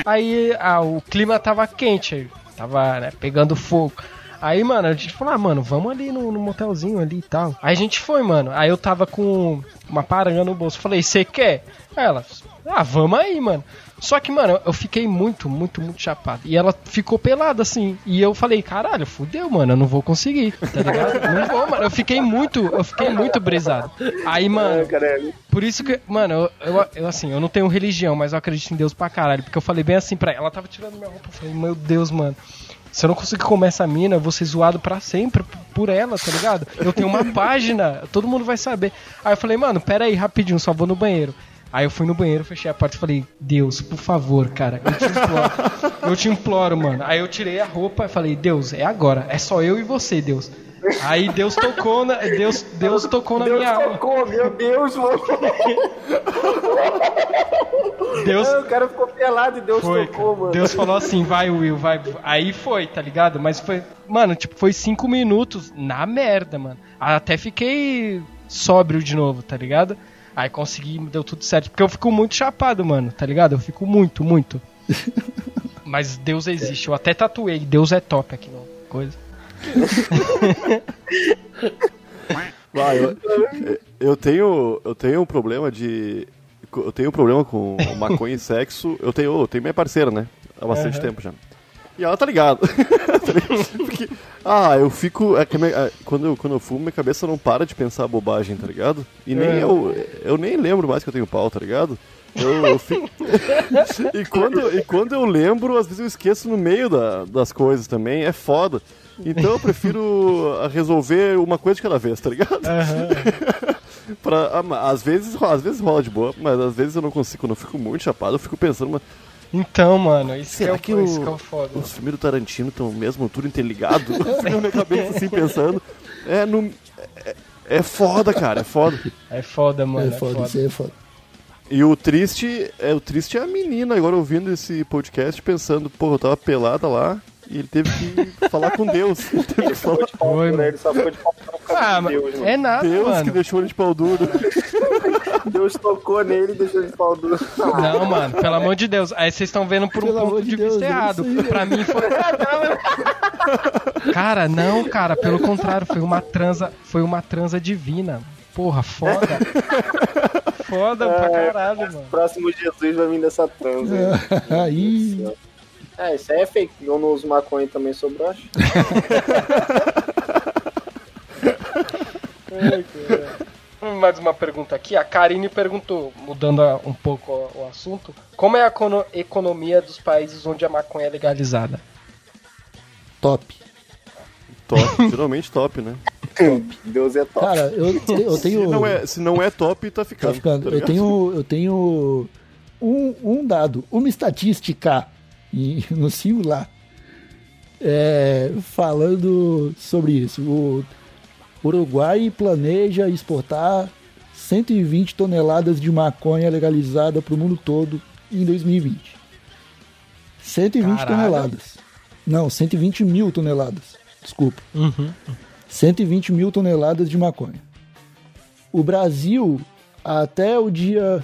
Aí ah, o clima tava quente, tava né, pegando fogo. Aí, mano, a gente falou, ah, mano, vamos ali no, no motelzinho ali e tal. Aí a gente foi, mano. Aí eu tava com uma paranga no bolso. Falei, você quer? Aí ela, ah, vamos aí, mano. Só que, mano, eu fiquei muito, muito, muito chapado. E ela ficou pelada, assim. E eu falei, caralho, fudeu, mano, eu não vou conseguir, tá ligado? <laughs> Não vou, mano. Eu fiquei muito, eu fiquei muito brisado. Aí, mano, caralho. por isso que, mano, eu, eu, eu, assim, eu não tenho religião, mas eu acredito em Deus pra caralho. Porque eu falei bem assim pra ela. Ela tava tirando minha roupa. Eu falei, meu Deus, mano. Se eu não conseguir comer essa mina, eu vou ser zoado pra sempre por ela, tá ligado? Eu tenho uma <laughs> página, todo mundo vai saber. Aí eu falei, mano, pera aí, rapidinho, só vou no banheiro. Aí eu fui no banheiro, fechei a porta e falei, Deus, por favor, cara, eu te imploro. Eu te imploro, mano. Aí eu tirei a roupa e falei, Deus, é agora. É só eu e você, Deus. Aí Deus tocou na, Deus, Deus tocou na Deus minha alma. tocou, meu Deus, mano. Deus, o cara ficou pelado e Deus Foi, tocou, mano. Deus falou assim, vai Will, vai. Aí foi, tá ligado? Mas foi, mano, tipo, foi cinco minutos na merda, mano. Até fiquei sóbrio de novo, tá ligado? Aí consegui, deu tudo certo. Porque eu fico muito chapado, mano, tá ligado? Eu fico muito, muito. <laughs> Mas Deus existe. Eu até tatuei, Deus é top aqui no coisa. <laughs> Ah, eu, eu tenho eu tenho um problema de eu tenho um problema com maconha e sexo. Eu tenho eu tenho minha parceira, né? Há bastante Aham. tempo já. E ela tá ligada. Ligado? <laughs> Porque, ah, eu fico. é que minha- é, quando, eu, quando eu fumo, minha cabeça não para de pensar bobagem, tá ligado? E nem É. eu. Eu nem lembro mais que eu tenho pau, tá ligado? Eu, eu fico. <laughs> e, quando, e quando eu lembro, às vezes eu esqueço no meio da- das coisas também. É foda. Então eu prefiro resolver uma coisa de cada vez, tá ligado? <laughs> pra, ah, às, vezes, às vezes rola de boa, mas às vezes eu não consigo. Quando eu fico muito chapado, eu fico pensando, Então, mano, isso que é, será o, que, isso o- que é o foda. os filmes do Tarantino estão mesmo tudo interligado? <laughs> Eu fico na minha cabeça assim pensando. É, no, é, é foda, cara, é foda. É foda, mano. é foda, isso aí é foda. E o triste, é, o triste é a menina agora ouvindo esse podcast pensando, pô, eu tava pelada lá e ele teve que falar com Deus. <laughs> Ele teve que falar. Oi, Ele mano. só ficou de pau no Ah, Deus, mano. é nada, Deus mano. que deixou ele de pau duro. <laughs> Deus tocou nele e deixou ele de pau duro. Não, mano, pelo amor de Deus. Aí vocês estão vendo por um Pelo ponto de, de vista Deus, é errado. aí, pra mim foi. <laughs> cara, não, cara, pelo contrário, foi uma transa, foi uma transa divina. Porra, foda. <laughs> Foda pra caralho, mano. Próximo Jesus vai vir dessa transa. aí. <laughs> Aí, É, isso aí é fake. Eu não uso maconha também sou broxa. Mais uma pergunta aqui. A Karine perguntou, mudando um pouco o, assunto, como é a econo- economia dos países onde a maconha é legalizada? top. Top, <laughs> geralmente top, né? Deus é top. Cara, eu, <laughs> eu Se tenho. não é, se não é top, tá ficando. Tá ficando. tá eu tenho, eu tenho um, um dado, uma estatística e- <laughs> no singular é, falando sobre isso. O Uruguai planeja exportar 120 toneladas de maconha legalizada para o mundo todo em 2020. 120 Caralho. toneladas. Não, 120 mil toneladas. Desculpa. Uhum. 120 mil toneladas de maconha. O Brasil, até o dia.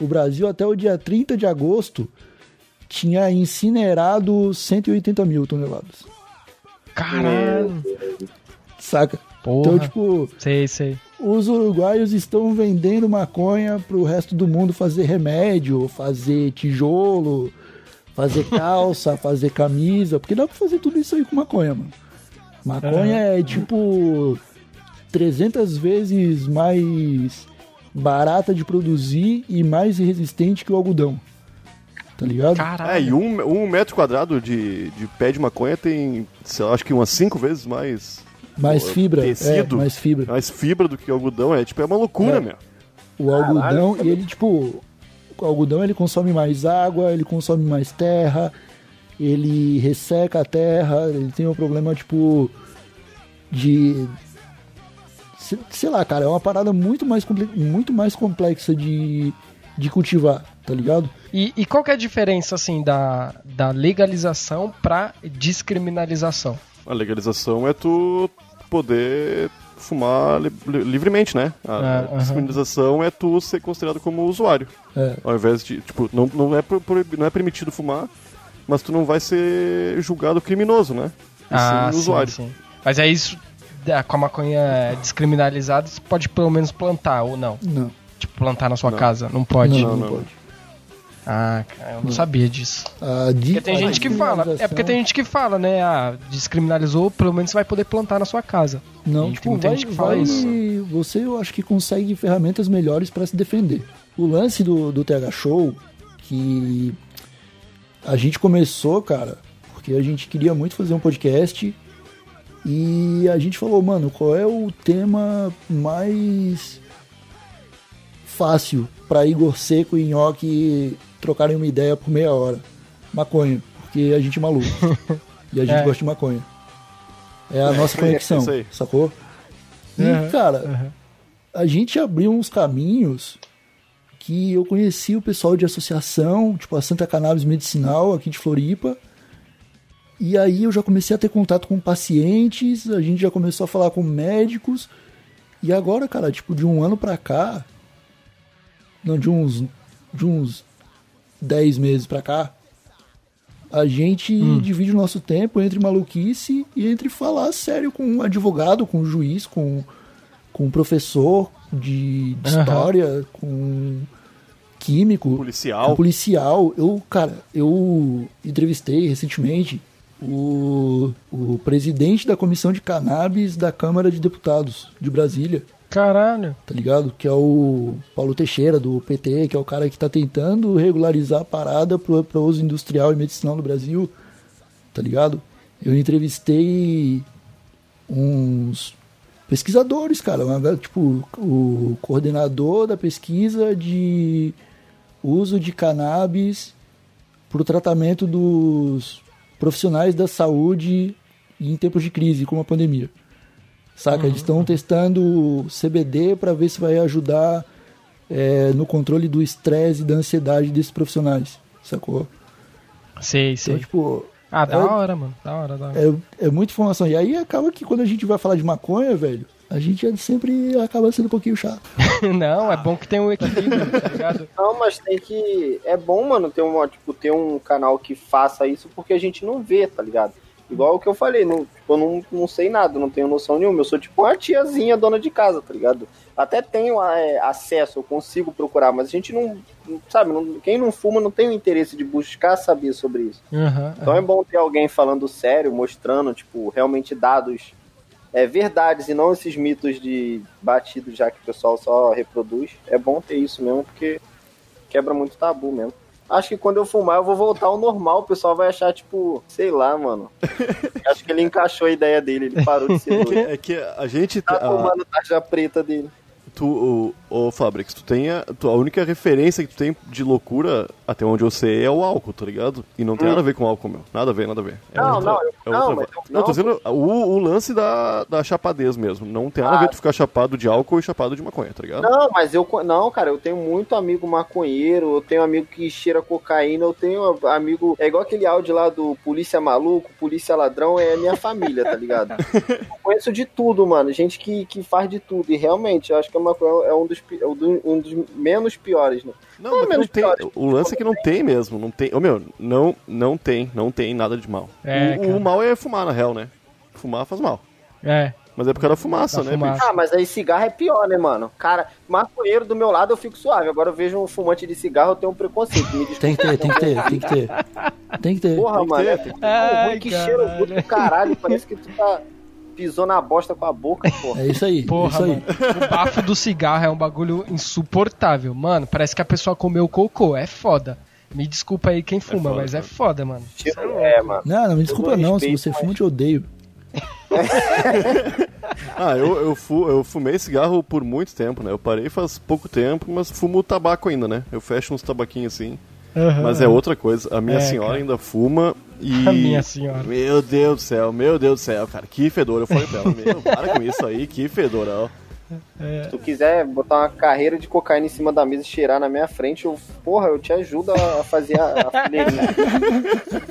O Brasil, até o dia 30 de agosto, tinha incinerado 180 mil toneladas. Caralho. Saca? Porra. Então, tipo, Sei, sei. os uruguaios estão vendendo maconha pro resto do mundo fazer remédio, fazer tijolo, fazer <laughs> calça, fazer camisa, porque dá pra fazer tudo isso aí com maconha, mano. Maconha é tipo 300 vezes mais barata de produzir e mais resistente que o algodão. Tá ligado? Caralho. É, e um, um metro quadrado de, de pé de maconha tem, sei lá, acho que umas cinco vezes mais, mais fibra, tecido. é, mais fibra. mais fibra do que algodão. É tipo, é uma loucura, É. meu. O algodão, e ele, tipo, o algodão ele consome mais água, ele consome mais terra, ele resseca a terra, ele tem um problema, tipo, de. se- Sei lá, cara, é uma parada muito mais, muito mais complexa de, de cultivar, tá ligado? E, e qual que é a diferença, assim, da, da legalização pra descriminalização? A legalização é tu poder fumar li- li- livremente, né? A, Ah, é tu ser considerado como usuário. É. Ao invés de, tipo, não, não, é, não é permitido fumar, mas tu não vai ser julgado criminoso, né? E Ah, sim usuário. sim. Mas é isso, com a maconha descriminalizada, você pode pelo menos plantar, ou não? Não, Tipo, plantar na sua Não. casa, não pode? não, não, não. pode. Ah, cara, eu não sabia disso. A di- Porque tem gente que fala, é porque tem gente que fala, né, ah, descriminalizou, pelo menos você vai poder plantar na sua casa. Não, E tipo, tem muita vai, gente que fala vai- isso. você eu acho que consegue ferramentas melhores para se defender. O lance do, do TH Show, que a gente começou, cara, porque a gente queria muito fazer um podcast e a gente falou, mano, qual é o tema mais fácil para Igor Seco e Nhoque trocarem uma ideia por meia hora? Maconha, porque a gente é maluco. <laughs> e a gente É. gosta de maconha. É a nossa conexão, isso aí. sacou? E, Uhum, cara, a gente abriu uns caminhos que eu conheci o pessoal de associação, tipo a Santa Cannabis Medicinal aqui de Floripa. E aí eu já comecei a ter contato com pacientes, a gente já começou a falar com médicos. E agora, cara, tipo, de um ano pra cá, não, de uns de uns 10 meses pra cá, a gente divide o nosso tempo entre maluquice e entre falar sério com um advogado, com um juiz, com, com um professor de, de Aham. história, com um químico, Policial. um policial. Eu, cara, eu entrevistei recentemente o, o presidente da comissão de cannabis da Câmara de Deputados de Brasília Caralho. tá ligado? Que é o Paulo Teixeira, do PT, que é o cara que tá tentando regularizar a parada pro, pro uso industrial e medicinal no Brasil, tá ligado? Eu entrevistei uns pesquisadores, cara, tipo, o coordenador da pesquisa de uso de cannabis pro tratamento dos profissionais da saúde em tempos de crise, como a pandemia. Saca? Eles estão testando CBD para ver se vai ajudar é, no controle do estresse e da ansiedade desses profissionais. Sacou? Sei, Então, sei. tipo, Ah, da é- hora, mano. Da hora, da hora. é, é muita informação. E aí acaba que quando a gente vai falar de maconha, velho, A gente sempre acaba sendo um pouquinho chato. <laughs> Não, é bom que tem um equilíbrio, tá ligado? <laughs> Não, mas tem que. É bom, mano, ter um, tipo, ter um canal que faça isso porque a gente não vê, tá ligado? Igual o que eu falei, não, tipo, eu não, não sei nada, não tenho noção nenhuma. Eu sou tipo uma tiazinha dona de casa, tá ligado? Até tenho é, acesso, eu consigo procurar, mas a gente não. não- sabe, não- quem não fuma não tem o interesse de buscar saber sobre isso. Uhum, Então é bom ter alguém falando sério, mostrando, tipo, realmente dados, é, verdades e não esses mitos de batidos já que o pessoal só reproduz. É bom ter isso mesmo, porque quebra muito tabu mesmo. Acho que quando eu fumar eu vou voltar ao normal, o pessoal vai achar, tipo, sei lá, mano. <laughs> Acho que ele encaixou a ideia dele, ele parou de ser <laughs> doido. É que a gente. Tá a- fumando tarja preta dele. Tu, o, o Fabrix, tu tem a, tu- a única referência que tu tem de loucura, até onde eu sei, é o álcool, tá ligado? E não tem nada a ver com álcool, meu. Nada a ver, nada a ver. É Hum. Não, outra- não, eu- é não, outra eu- não, tô não. dizendo o, o lance da, da chapadez mesmo. Não tem nada a Ah. ver tu ficar chapado de álcool e chapado de maconha, tá ligado? Não, mas eu. Não, cara, eu tenho muito amigo maconheiro, eu tenho amigo que cheira cocaína, eu tenho amigo. É igual aquele áudio lá do Polícia Maluco, Polícia Ladrão, é minha família, tá ligado? <laughs> Eu conheço de tudo, mano. Gente que, que faz de tudo. E realmente, eu acho que a é dos, pi- é um do- um dos menos piores, né? Não, Não, mas menos não tem. pior. O lance é que não tem mesmo. Não tem. Ô meu, não, não tem, não tem nada de mal. É, o, o mal é fumar, na real, né? Fumar faz mal. É. Mas é por causa da fumaça, Da né, fumaça. Ah, mas aí cigarro é pior, né, mano? Cara, maconheiro do meu lado eu fico suave. Agora eu vejo um fumante de cigarro, eu tenho um preconceito. Me desculpa. Tem que ter, tem que ter, tem que ter. Tem que ter. Porra, Tem mano. ter, É Ai, que caralho. cheiro do caralho. Parece que tu tá pisou na bosta com a boca, porra. É isso aí, Porra, isso aí. mano. O bafo do cigarro é um bagulho insuportável. Mano, parece que a pessoa comeu cocô. É foda. Me desculpa aí quem fuma, foda, mas é foda, mano. É, mano. Não, não me desculpa não, se respeito, você mas- fuma, eu te odeio. <laughs> Ah, eu, eu, fu, eu fumei cigarro por muito tempo, né? Eu parei faz pouco tempo, mas fumo tabaco ainda, né? Eu fecho uns tabaquinhos assim. Mas é outra coisa. A minha É, senhora cara. ainda fuma e. <laughs> A minha senhora. Meu Deus do céu, meu Deus do céu, cara. Que fedor. Eu falei pra ela, meu, <laughs> para com isso aí, que fedorão. Se tu quiser botar uma carreira de cocaína em cima da mesa e cheirar na minha frente, eu, porra, eu te ajudo a fazer a, a <laughs> fileirinha.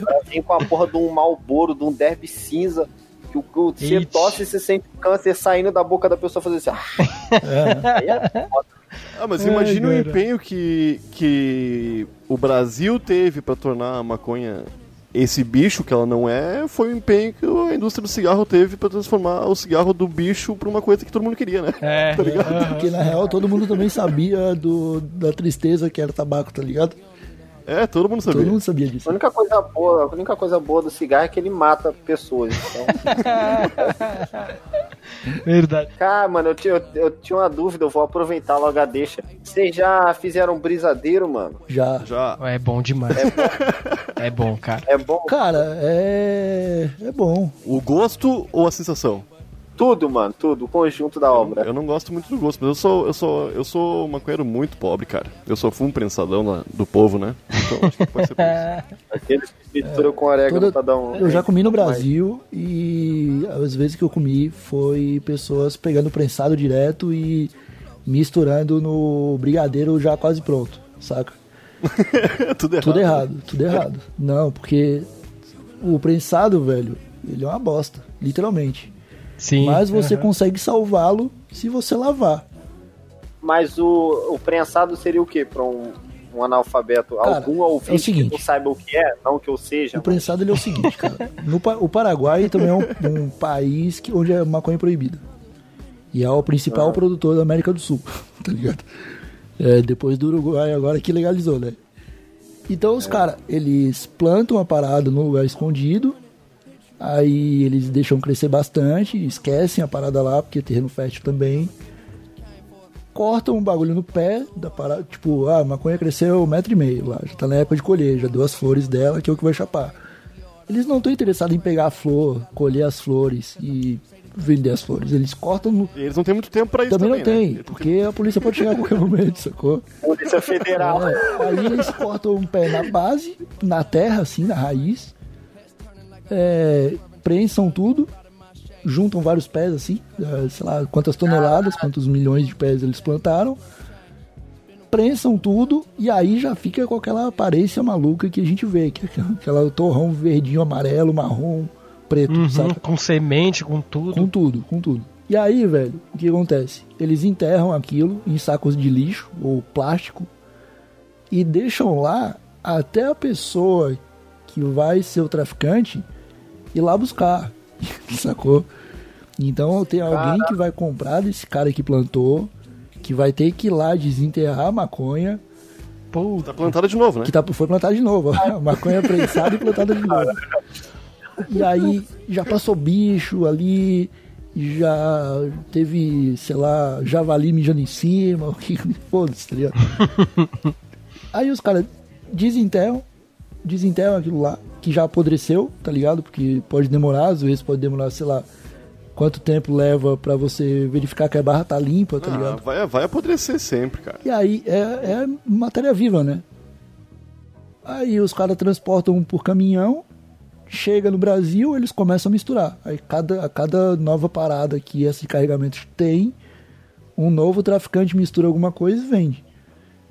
Ela Vem com a porra de um malboro, de um derby cinza. Que o, que o- você tosse e você sente o câncer saindo da boca da pessoa fazer assim. ah. É foda. Ah, mas imagina o cara. empenho que, que o Brasil teve pra tornar a maconha esse bicho que ela não é, foi o empenho que a indústria do cigarro teve pra transformar o cigarro do bicho pra uma coisa que todo mundo queria, né? É, <laughs> aham. Porque na real todo mundo também sabia do, da tristeza que era tabaco, tá ligado? É, todo mundo sabia. Todo mundo sabia A disso. única coisa boa, a única coisa boa do cigarro é que ele mata pessoas. Então, <laughs> Verdade. cara, mano, eu, tinha- eu, eu tinha uma dúvida, eu vou aproveitar logo a deixa. Vocês já fizeram brisadeiro, mano? Já. Já. É bom demais. É bom, cara. É bom? Cara, é. É bom. O gosto ou a sensação? Tudo, mano, tudo, o conjunto da obra. Eu não gosto muito do gosto, mas eu sou, eu sou, eu sou um maconheiro muito pobre, cara. Eu sou fumo prensadão lá do povo, né? Então acho que pode ser por isso. <laughs> Aquele que mistura com orégano Toda- pra dar um. Eu já comi no Brasil e as vezes que eu comi foi pessoas pegando prensado direto e misturando no brigadeiro já quase pronto, saca? <laughs> Tudo errado. Tudo errado, tudo errado. Não, porque o prensado, velho, ele é uma bosta, literalmente. Sim. Mas você aham. consegue salvá-lo se você lavar. Mas o, o prensado seria o quê pra um, um analfabeto? Cara, Algum é o ouvinte seguinte. que não saiba o que é? Não que eu seja. O prensado ele é o seguinte, cara. No, o Paraguai também é um, um país que, onde a maconha é proibida. E é o principal produtor da América do Sul, <laughs> tá ligado? É, depois do Uruguai agora que legalizou, né? Então os caras, eles plantam a parada num lugar escondido, aí eles deixam crescer bastante, esquecem a parada lá, porque é terreno fértil também. Cortam um bagulho no pé da parada, tipo, ah, a maconha cresceu um metro e meio lá, já tá na época de colher, já deu as flores dela, que é o que vai chapar. Eles não estão interessados em pegar a flor, colher as flores e vender as flores. Eles cortam no. E eles não têm muito tempo pra isso Também também, não tem, né? porque a polícia pode chegar a qualquer momento, sacou? Polícia Federal. É, aí eles cortam um pé na base, na terra, assim, na raiz. É, prensam tudo, juntam vários pés, assim, é, sei lá quantas toneladas, quantos milhões de pés eles plantaram. Prensam tudo e aí já fica com aquela aparência maluca que a gente vê, que é aquela, torrão verdinho, amarelo, marrom, preto, Uhum, saca? com semente, com tudo. Com tudo, com tudo. E aí, velho, o que acontece? Eles enterram aquilo em sacos de lixo ou plástico e deixam lá até a pessoa que vai ser o traficante ir lá buscar, <laughs> sacou? Então tem alguém que vai comprar desse cara que plantou, que vai ter que ir lá desenterrar a maconha, Tá plantada de novo, né? que tá, foi plantada de novo. A maconha prensada e plantada de novo. E aí já passou bicho ali, já teve, sei lá, javali mijando em cima, <laughs> o que foda-se, tá? <laughs> Aí os caras desenterram, desenterram aquilo lá, que já apodreceu, tá ligado? Porque pode demorar, às vezes pode demorar, sei lá, quanto tempo leva pra você verificar que a barra tá limpa, tá Ah, ligado? vai, vai apodrecer sempre, cara. E aí é, é matéria viva, né? Aí os caras transportam por caminhão, chega no Brasil, eles começam a misturar. Aí cada, a cada nova parada que esse carregamento tem, um novo traficante mistura alguma coisa e vende.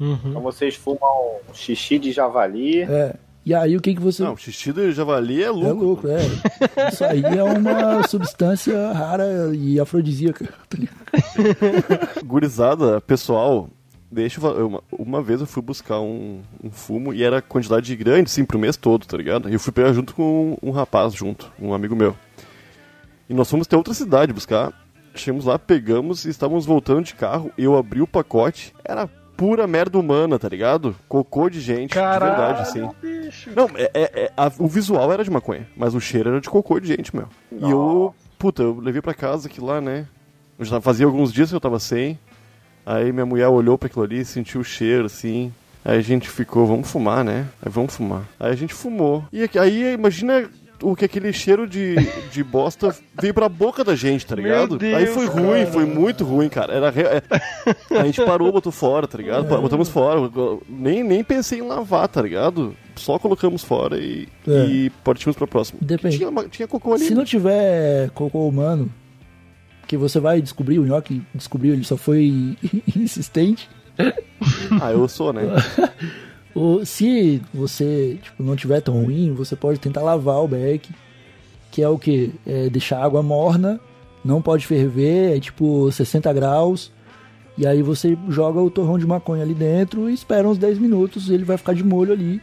Então vocês fumam xixi de javali. É. E aí o que que você... Não, xixi de javali é é louco. louco, é. Isso aí é uma <laughs> substância rara e afrodisíaca. <laughs> tá ligado? <laughs> Gurizada, pessoal, deixa eu falar. Uma, uma vez eu fui buscar um, um fumo e era quantidade grande, sim, pro mês todo, tá ligado? E eu fui pegar junto com um rapaz, junto, um amigo meu. E nós fomos até outra cidade buscar. Chegamos lá, pegamos e estávamos voltando de carro. Eu abri o pacote, era pura merda humana, tá ligado? Cocô de gente, de verdade, assim. bicho. Não, é, é- é- a- o visual era de maconha, mas o cheiro era de cocô de gente, meu. E eu, puta, eu levei pra casa aquilo lá, né? Eu já fazia alguns dias que eu tava sem. Aí minha mulher olhou pra aquilo ali, sentiu o cheiro, assim. Aí a gente ficou, vamos fumar, né? Aí vamos fumar. Aí a gente fumou. E aí imagina o que aquele cheiro de, de bosta veio pra boca da gente, tá ligado? Deus, aí foi ruim, foi muito ruim, cara. Era re- é- a gente parou, botou fora, tá ligado? Botamos fora. Nem, nem pensei em lavar, tá ligado? Só colocamos fora e, É. e partimos pra próxima. Depende. Tinha, tinha cocô ali. Se não tiver cocô humano, que você vai descobrir, o Nhoque descobriu, ele só foi <laughs> insistente. Ah, eu sou, né? <laughs> Ou se você tipo, não tiver tão ruim, você pode tentar lavar o beck, que é o que? É deixar a água morna, não pode ferver, é tipo 60 graus, e aí você joga o torrão de maconha ali dentro e espera uns 10 minutos, ele vai ficar de molho ali.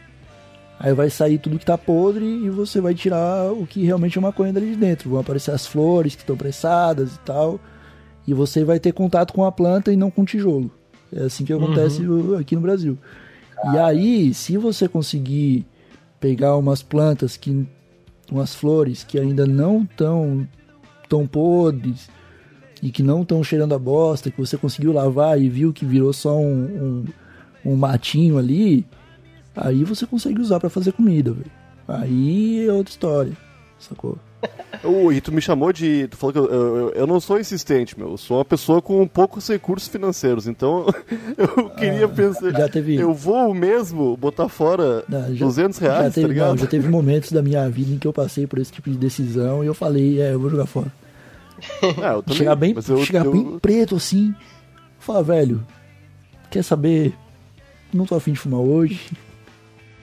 Aí vai sair tudo que tá podre e você vai tirar o que realmente é maconha dali de dentro. Vão aparecer as flores que estão pressadas e tal. E você vai ter contato com a planta e não com o tijolo. É assim que acontece o- aqui no Brasil. E aí, se você conseguir pegar umas plantas que umas flores que ainda não estão tão podres e que não estão cheirando a bosta, que você conseguiu lavar e viu que virou só um, um, um matinho ali, aí você consegue usar pra fazer comida, velho. Aí é outra história, sacou? <laughs> Ô, e tu me chamou de. Tu falou que eu, eu, eu- não sou insistente, meu. Eu sou uma pessoa com poucos recursos financeiros. Então, <laughs> eu queria pensar. já teve- Eu vou mesmo botar fora Não, já- 200 já reais, teve, tá ligado? não, já teve momentos da minha vida em que eu passei por esse tipo de decisão e eu falei, é, eu vou jogar fora. Ah, <laughs> eu também, chegar bem, eu- chegar eu- bem preto assim. Falar, velho, quer saber? Não tô afim de fumar hoje.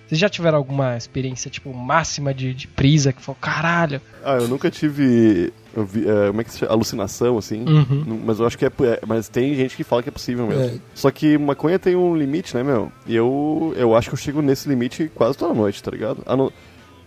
Vocês já tiveram alguma experiência, tipo, máxima de, de brisa que falou, caralho? Ah, eu nunca tive. eu vi, é, como é que se chama? Alucinação, assim. Uhum. Mas eu acho que é, é- Mas tem gente que fala que é possível mesmo. É. Só que maconha tem um limite, né, meu? E eu, eu acho que eu chego nesse limite quase toda noite, tá ligado? Ah, não-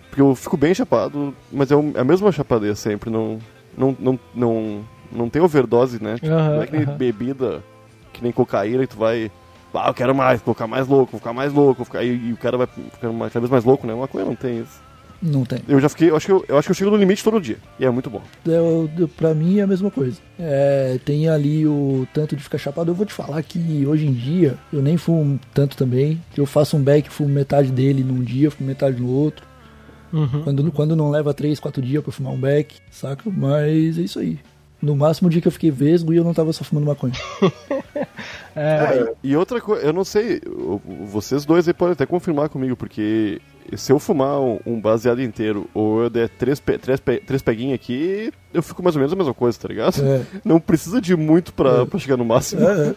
Porque eu fico bem chapado, mas é é a mesma chapadeira sempre. Não, não, não, não, não tem overdose, né? Tipo, Aham, não é que nem aham. bebida, que nem cocaína, e tu vai. Ah, eu quero mais, vou ficar mais louco, vou ficar mais louco, vou ficar... E, e o cara vai ficando cada vez mais louco, né? Maconha não tem isso. Não tem. Eu já fiquei, eu acho que eu, eu acho que eu chego no limite todo dia. E é muito bom. Eu, eu- pra mim é a mesma coisa. É, tem ali o tanto de ficar chapado. Eu vou te falar que hoje em dia eu nem fumo tanto também. Eu faço um back, fumo metade dele num dia, fumo metade no outro. Uhum. Quando, quando não leva 3, 4 dias pra fumar um back, saca? Mas é isso aí. No máximo o dia que eu fiquei vesgo e eu não tava só fumando maconha. <laughs> É, E outra coisa, eu não sei, vocês dois aí podem até confirmar comigo, porque se eu fumar um, baseado inteiro ou eu der três, pe, três, pe, três peguinhas aqui, eu fico mais ou menos a mesma coisa, tá ligado? É. <laughs> Não precisa de muito pra, É. pra chegar no máximo. É, é.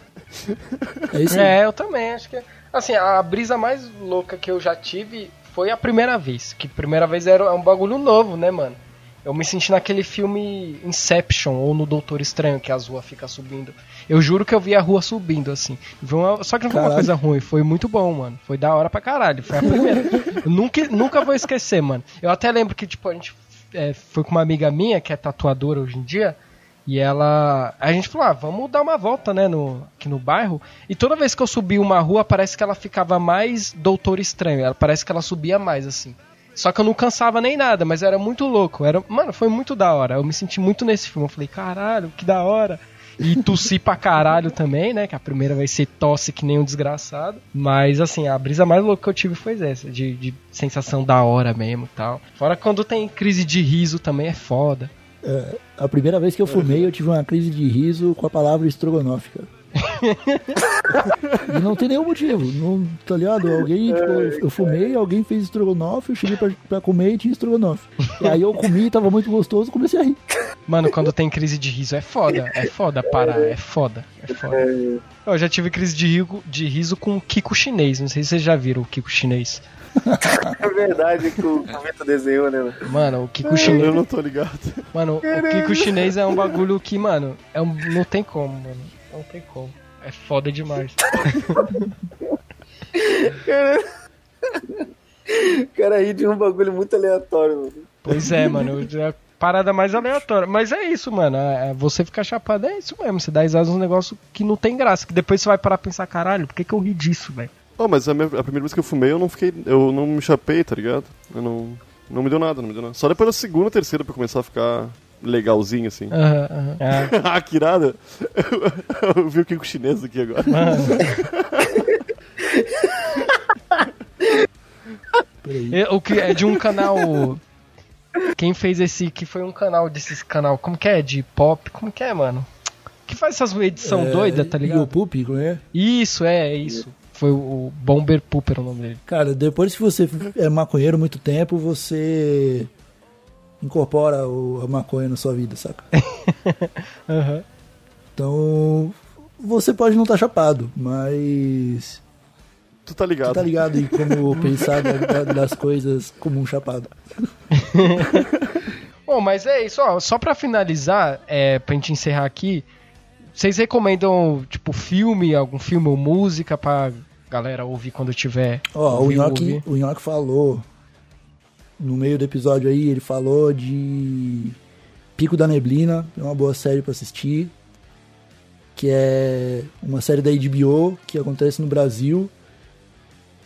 <laughs> É isso. É, eu também, acho que. Assim, a brisa mais louca que eu já tive foi a primeira vez. Que primeira vez era um bagulho novo, né, mano? Eu me senti naquele filme Inception ou no Doutor Estranho, que a rua fica subindo. Eu juro que eu vi a rua subindo, assim. Uma- Só que não foi uma Caralho. coisa ruim, foi muito bom, mano. Foi da hora pra caralho. Foi a primeira. nunca, nunca vou esquecer, mano. Eu até lembro que, tipo, a gente é, foi com uma amiga minha, que é tatuadora hoje em dia. E ela. A gente falou, ah, vamos dar uma volta, né, no, aqui no bairro. E toda vez que eu subia uma rua, parece que ela ficava mais Doutor Estranho. Ela, parece que ela subia mais, assim. Só que eu não cansava nem nada, mas era muito louco. Era, mano, foi muito da hora. Eu me senti muito nesse filme. Eu falei, caralho, que da hora. E tossi pra caralho também, né? Que a primeira vai ser tosse que nem um desgraçado. Mas, assim, a brisa mais louca que eu tive foi essa. De, de sensação da hora mesmo tal. Fora quando tem crise de riso também é foda. É, a primeira vez que eu fumei, eu tive uma crise de riso com a palavra estrogonofe, cara. E não tem nenhum motivo, não, tá ligado? Alguém, tipo, eu- eu fumei, alguém fez estrogonofe, eu cheguei pra, pra comer e tinha estrogonofe. E aí eu comi, tava muito gostoso, comecei a rir. Mano, quando tem crise de riso é foda. É foda parar, é foda. É foda. Eu já tive crise de, rigo, de riso com o Kiko chinês. Não sei se vocês já viram o Kiko chinês. <laughs> É verdade que o Vitor desenhou, né? mano? O Kiko Eu chinês. não tô ligado. Mano, o Kiko chinês é um bagulho que, mano, é um, não tem como, mano. Não tem como. É foda demais. O <laughs> cara ri de um bagulho muito aleatório, mano. Pois é, mano. É a parada mais aleatória. Mas é isso, mano. é- é você ficar chapado é isso mesmo. Você dá risada uns negócios que não tem graça. Que depois você vai parar pra pensar, caralho, por que, que eu ri disso, velho? Oh, mas a, minha- a primeira vez que eu fumei, eu não fiquei. Eu não me chapei, tá ligado? Eu não. Não me deu nada, não me deu nada. Só depois da segunda, terceira pra começar a ficar legalzinho, assim. Aham. É. <laughs> ah, que irada. <laughs> eu vi o Kiko chinês aqui agora. É, O que é de um canal. Quem fez esse que foi um canal desses canal, como que é de pop, como que é, mano? Que faz essas edição É, doida, tá o ligado? Pupi, como é? Isso, é, é isso. Foi o Bomber Pooper o nome dele. Cara, depois que você é maconheiro muito tempo, você incorpora o- a maconha na sua vida, saca? <laughs> Aham. Então, você pode não estar chapado, mas Tu tá ligado? você tá ligado em como <laughs> pensar da- da- das coisas como um chapado. <laughs> Bom, mas é isso, ó. Só pra finalizar, é, pra gente encerrar aqui, vocês recomendam, tipo, filme, algum filme ou música pra galera ouvir quando tiver. Ó, o ouvir, Nhoque, ouvir? o Nhoque falou no meio do episódio aí, ele falou de Pico da Neblina, é uma boa série pra assistir, que é uma série da HBO que acontece no Brasil.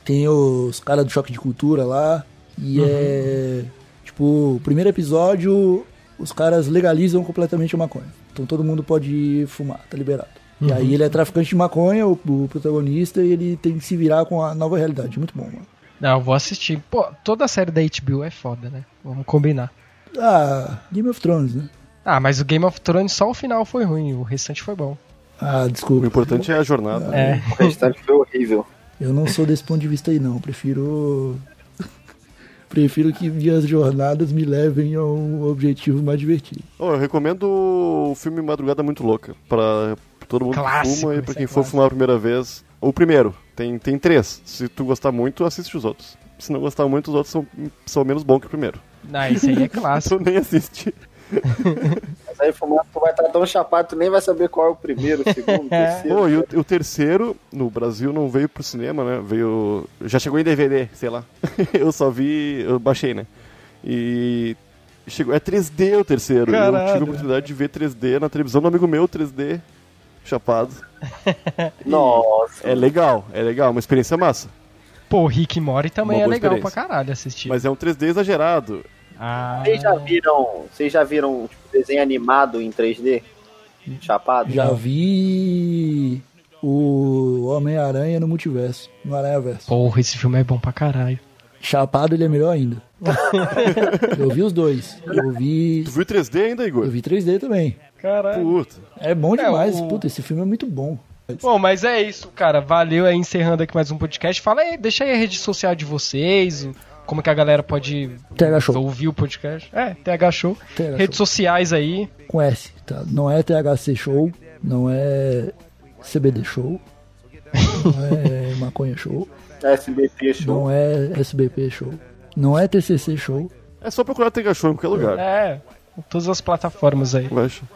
Tem os caras do Choque de Cultura lá e é tipo, o primeiro episódio os caras legalizam completamente a maconha. Então todo mundo pode fumar, tá liberado. E aí ele é traficante de maconha, o, o protagonista, e ele tem que se virar com a nova realidade. Muito bom, mano. Não, eu vou assistir. Pô, toda a série da HBO é foda, né? Vamos combinar. Ah, Game of Thrones, né? Ah, mas o Game of Thrones só o final foi ruim, o restante foi bom. Ah, O desculpa. importante é a jornada. É. O restante foi horrível. Eu não sou desse ponto de vista aí, não. Prefiro. <laughs> Prefiro que minhas jornadas me levem a um objetivo mais divertido. Oh, eu recomendo o filme Madrugada Muito Louca. Pra todo mundo que Clássico, fuma e pra é quem for clássico. fumar a primeira vez. O primeiro, tem, tem três. Se tu gostar muito, assiste os outros. Se não gostar muito, os outros são, são menos bons que o primeiro. Não, esse aí é <laughs> clássico. Tu nem assiste. <laughs> Mas aí fumar, tu vai estar tão chapado, tu nem vai saber qual é o primeiro, o segundo, o <laughs> terceiro. Pô, e o, o terceiro, no Brasil, não veio pro cinema, né? Veio. Já chegou em DVD, sei lá. eu só vi. Eu baixei, né? E. Chegou, é 3D o terceiro. Eu Caralho. tive a oportunidade de ver 3D na televisão do amigo meu, 3D, chapado. <laughs> Nossa. É legal, é legal, uma experiência massa. Pô, Rick e Morty também Uma é legal pra caralho assistir. Mas é um 3D exagerado. Ah, Vocês já viram, vocês já viram tipo, desenho animado em 3D? Chapado? Já vi o Homem-Aranha no multiverso, no Aranha-Verso. Porra, esse filme é bom pra caralho. Chapado ele é melhor ainda. <laughs> eu vi os dois. Eu vi. Tu viu 3D ainda, Eu Igor? vi 3D também. Caralho. Puta. É bom É, demais. o- Puta, esse filme é muito bom. Bom, mas é isso, cara. Valeu aí encerrando aqui mais um podcast. Fala aí, deixa aí a rede social de vocês, como que a galera pode TH Show. ouvir o podcast. É, TH Show. TH Redes sociais aí. Com S, tá? Não é THC Show, não é CBD Show, não é <laughs> Maconha Show, SBT Show. não é SBP Show, não é TCC Show, É só procurar ter cachorro em qualquer lugar. É, em todas as plataformas aí. Vai achar.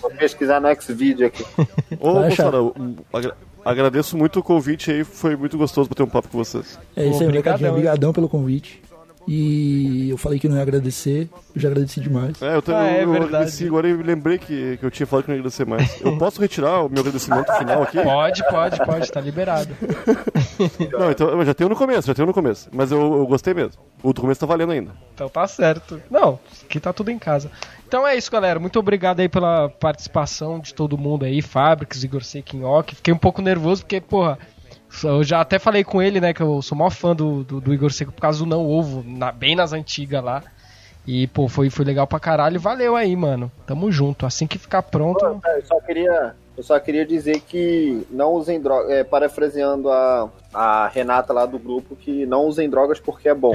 Vou pesquisar no Xvideo aqui. <laughs> Ô. Bolsonaro, agra- agradeço muito o convite aí, foi muito gostoso bater um papo com vocês. É isso aí, Obrigadão? Obrigadão pelo convite. E eu falei que não ia agradecer, eu já agradeci demais. É, eu também Ah, é eu verdade. agradeci, agora eu me lembrei que, que eu tinha falado que não ia agradecer mais. Eu <laughs> posso retirar o meu agradecimento final aqui? Pode, pode, pode, tá liberado. <laughs> Não, então eu já tenho no começo, já tenho no começo. Mas eu, eu gostei mesmo. O do começo tá valendo ainda. Então tá certo. Não, aqui tá tudo em casa. Então é isso, galera. Muito obrigado aí pela participação de todo mundo aí, Fabrics, Igor Sequinhoque. Fiquei um pouco nervoso porque, porra, eu já até falei com ele, né, que eu sou maior fã do, do, do Igor Seco por causa do Não Ovo, na- bem nas antigas lá. E, pô, foi, foi legal pra caralho. Valeu aí, mano. Tamo junto. Assim que ficar pronto. Eu só queria, eu só queria dizer que não usem drogas, é, parafraseando a, a Renata lá do grupo, que não usem drogas porque é bom.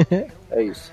<laughs> é isso.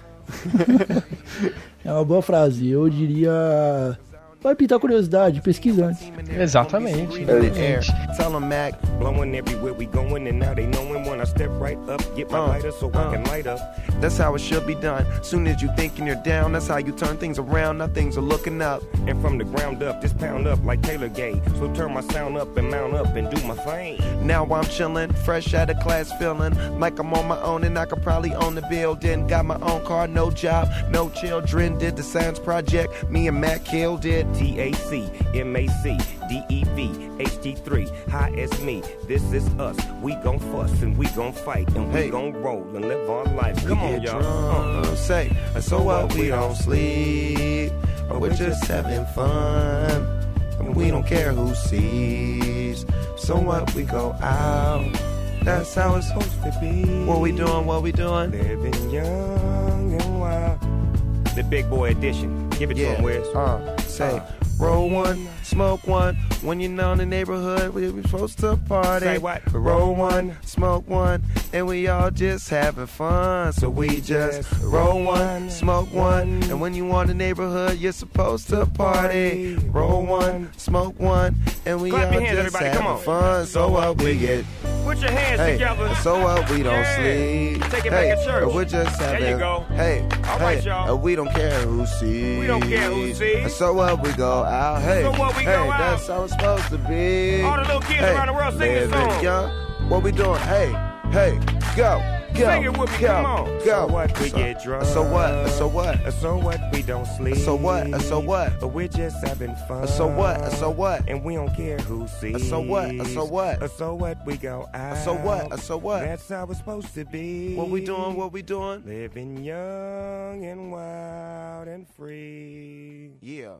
É uma boa frase. Eu diria. Vai pintar curiosidade, pesquisa antes. Exatamente. É exatamente. Tell 'em Mac, blowing everywhere we going, and now they knowin' when I step right up, get my uh, lighter so I uh. can light up. That's how it should be done. Soon as you thinking you're down, that's how you turn things around. Now things are looking up. And from the ground up, just pound up like Taylor Gay. So turn my sound up and mount up and do my thing. Now I'm chillin', fresh out of class, feeling like I'm on my own and I could probably own the building. Got my own car, no job, no children. Did the science project, me and Matt killed it. T A C M A C D E V H D 3 High as me, this is us. We gon' fuss and we gon' fight and we Hey. gon' roll and live our life. We Come on, get y'all. Uh. drunk, say, so what? We don't sleep, or we're just having fun, and we don't care who sees. So what? We go out. That's how it's supposed to be. What we doing? What we doing? Living young and wild. The big boy edition. Give it yeah. to him, Wes. Uh, say, uh roll one, smoke one. When you're not in the neighborhood, we we supposed to party. Say what? Roll one, smoke one, and we all just having fun. So we just roll one, smoke one, and when you on the neighborhood, you're supposed to party. Roll one, smoke one, and we Clap all hands, just everybody. Come having on. fun. So what we get? Put your hands Hey, together. so what? We don't Yeah. sleep. Take it hey, back at church. We're just There having. you go. Hey, All hey, right, y'all. we don't care who sees. We don't care who sees. So what? We go out. Hey, So what? We hey, go out. That's how it's supposed to be. All the little kids hey, around the world sing this song. Young. What we doing? Hey, hey, go, go, Sing it with me, go, come on. go. So what? We so, get drunk. So what? So what? So what? We don't sleep. So what? So what? But we're just having fun. So what? So what? And we don't care who sees. So what? So what? So what? We go out. So what? So what? That's how it's supposed to be. What we doing? What we doing? Living young and wild and free. Yeah.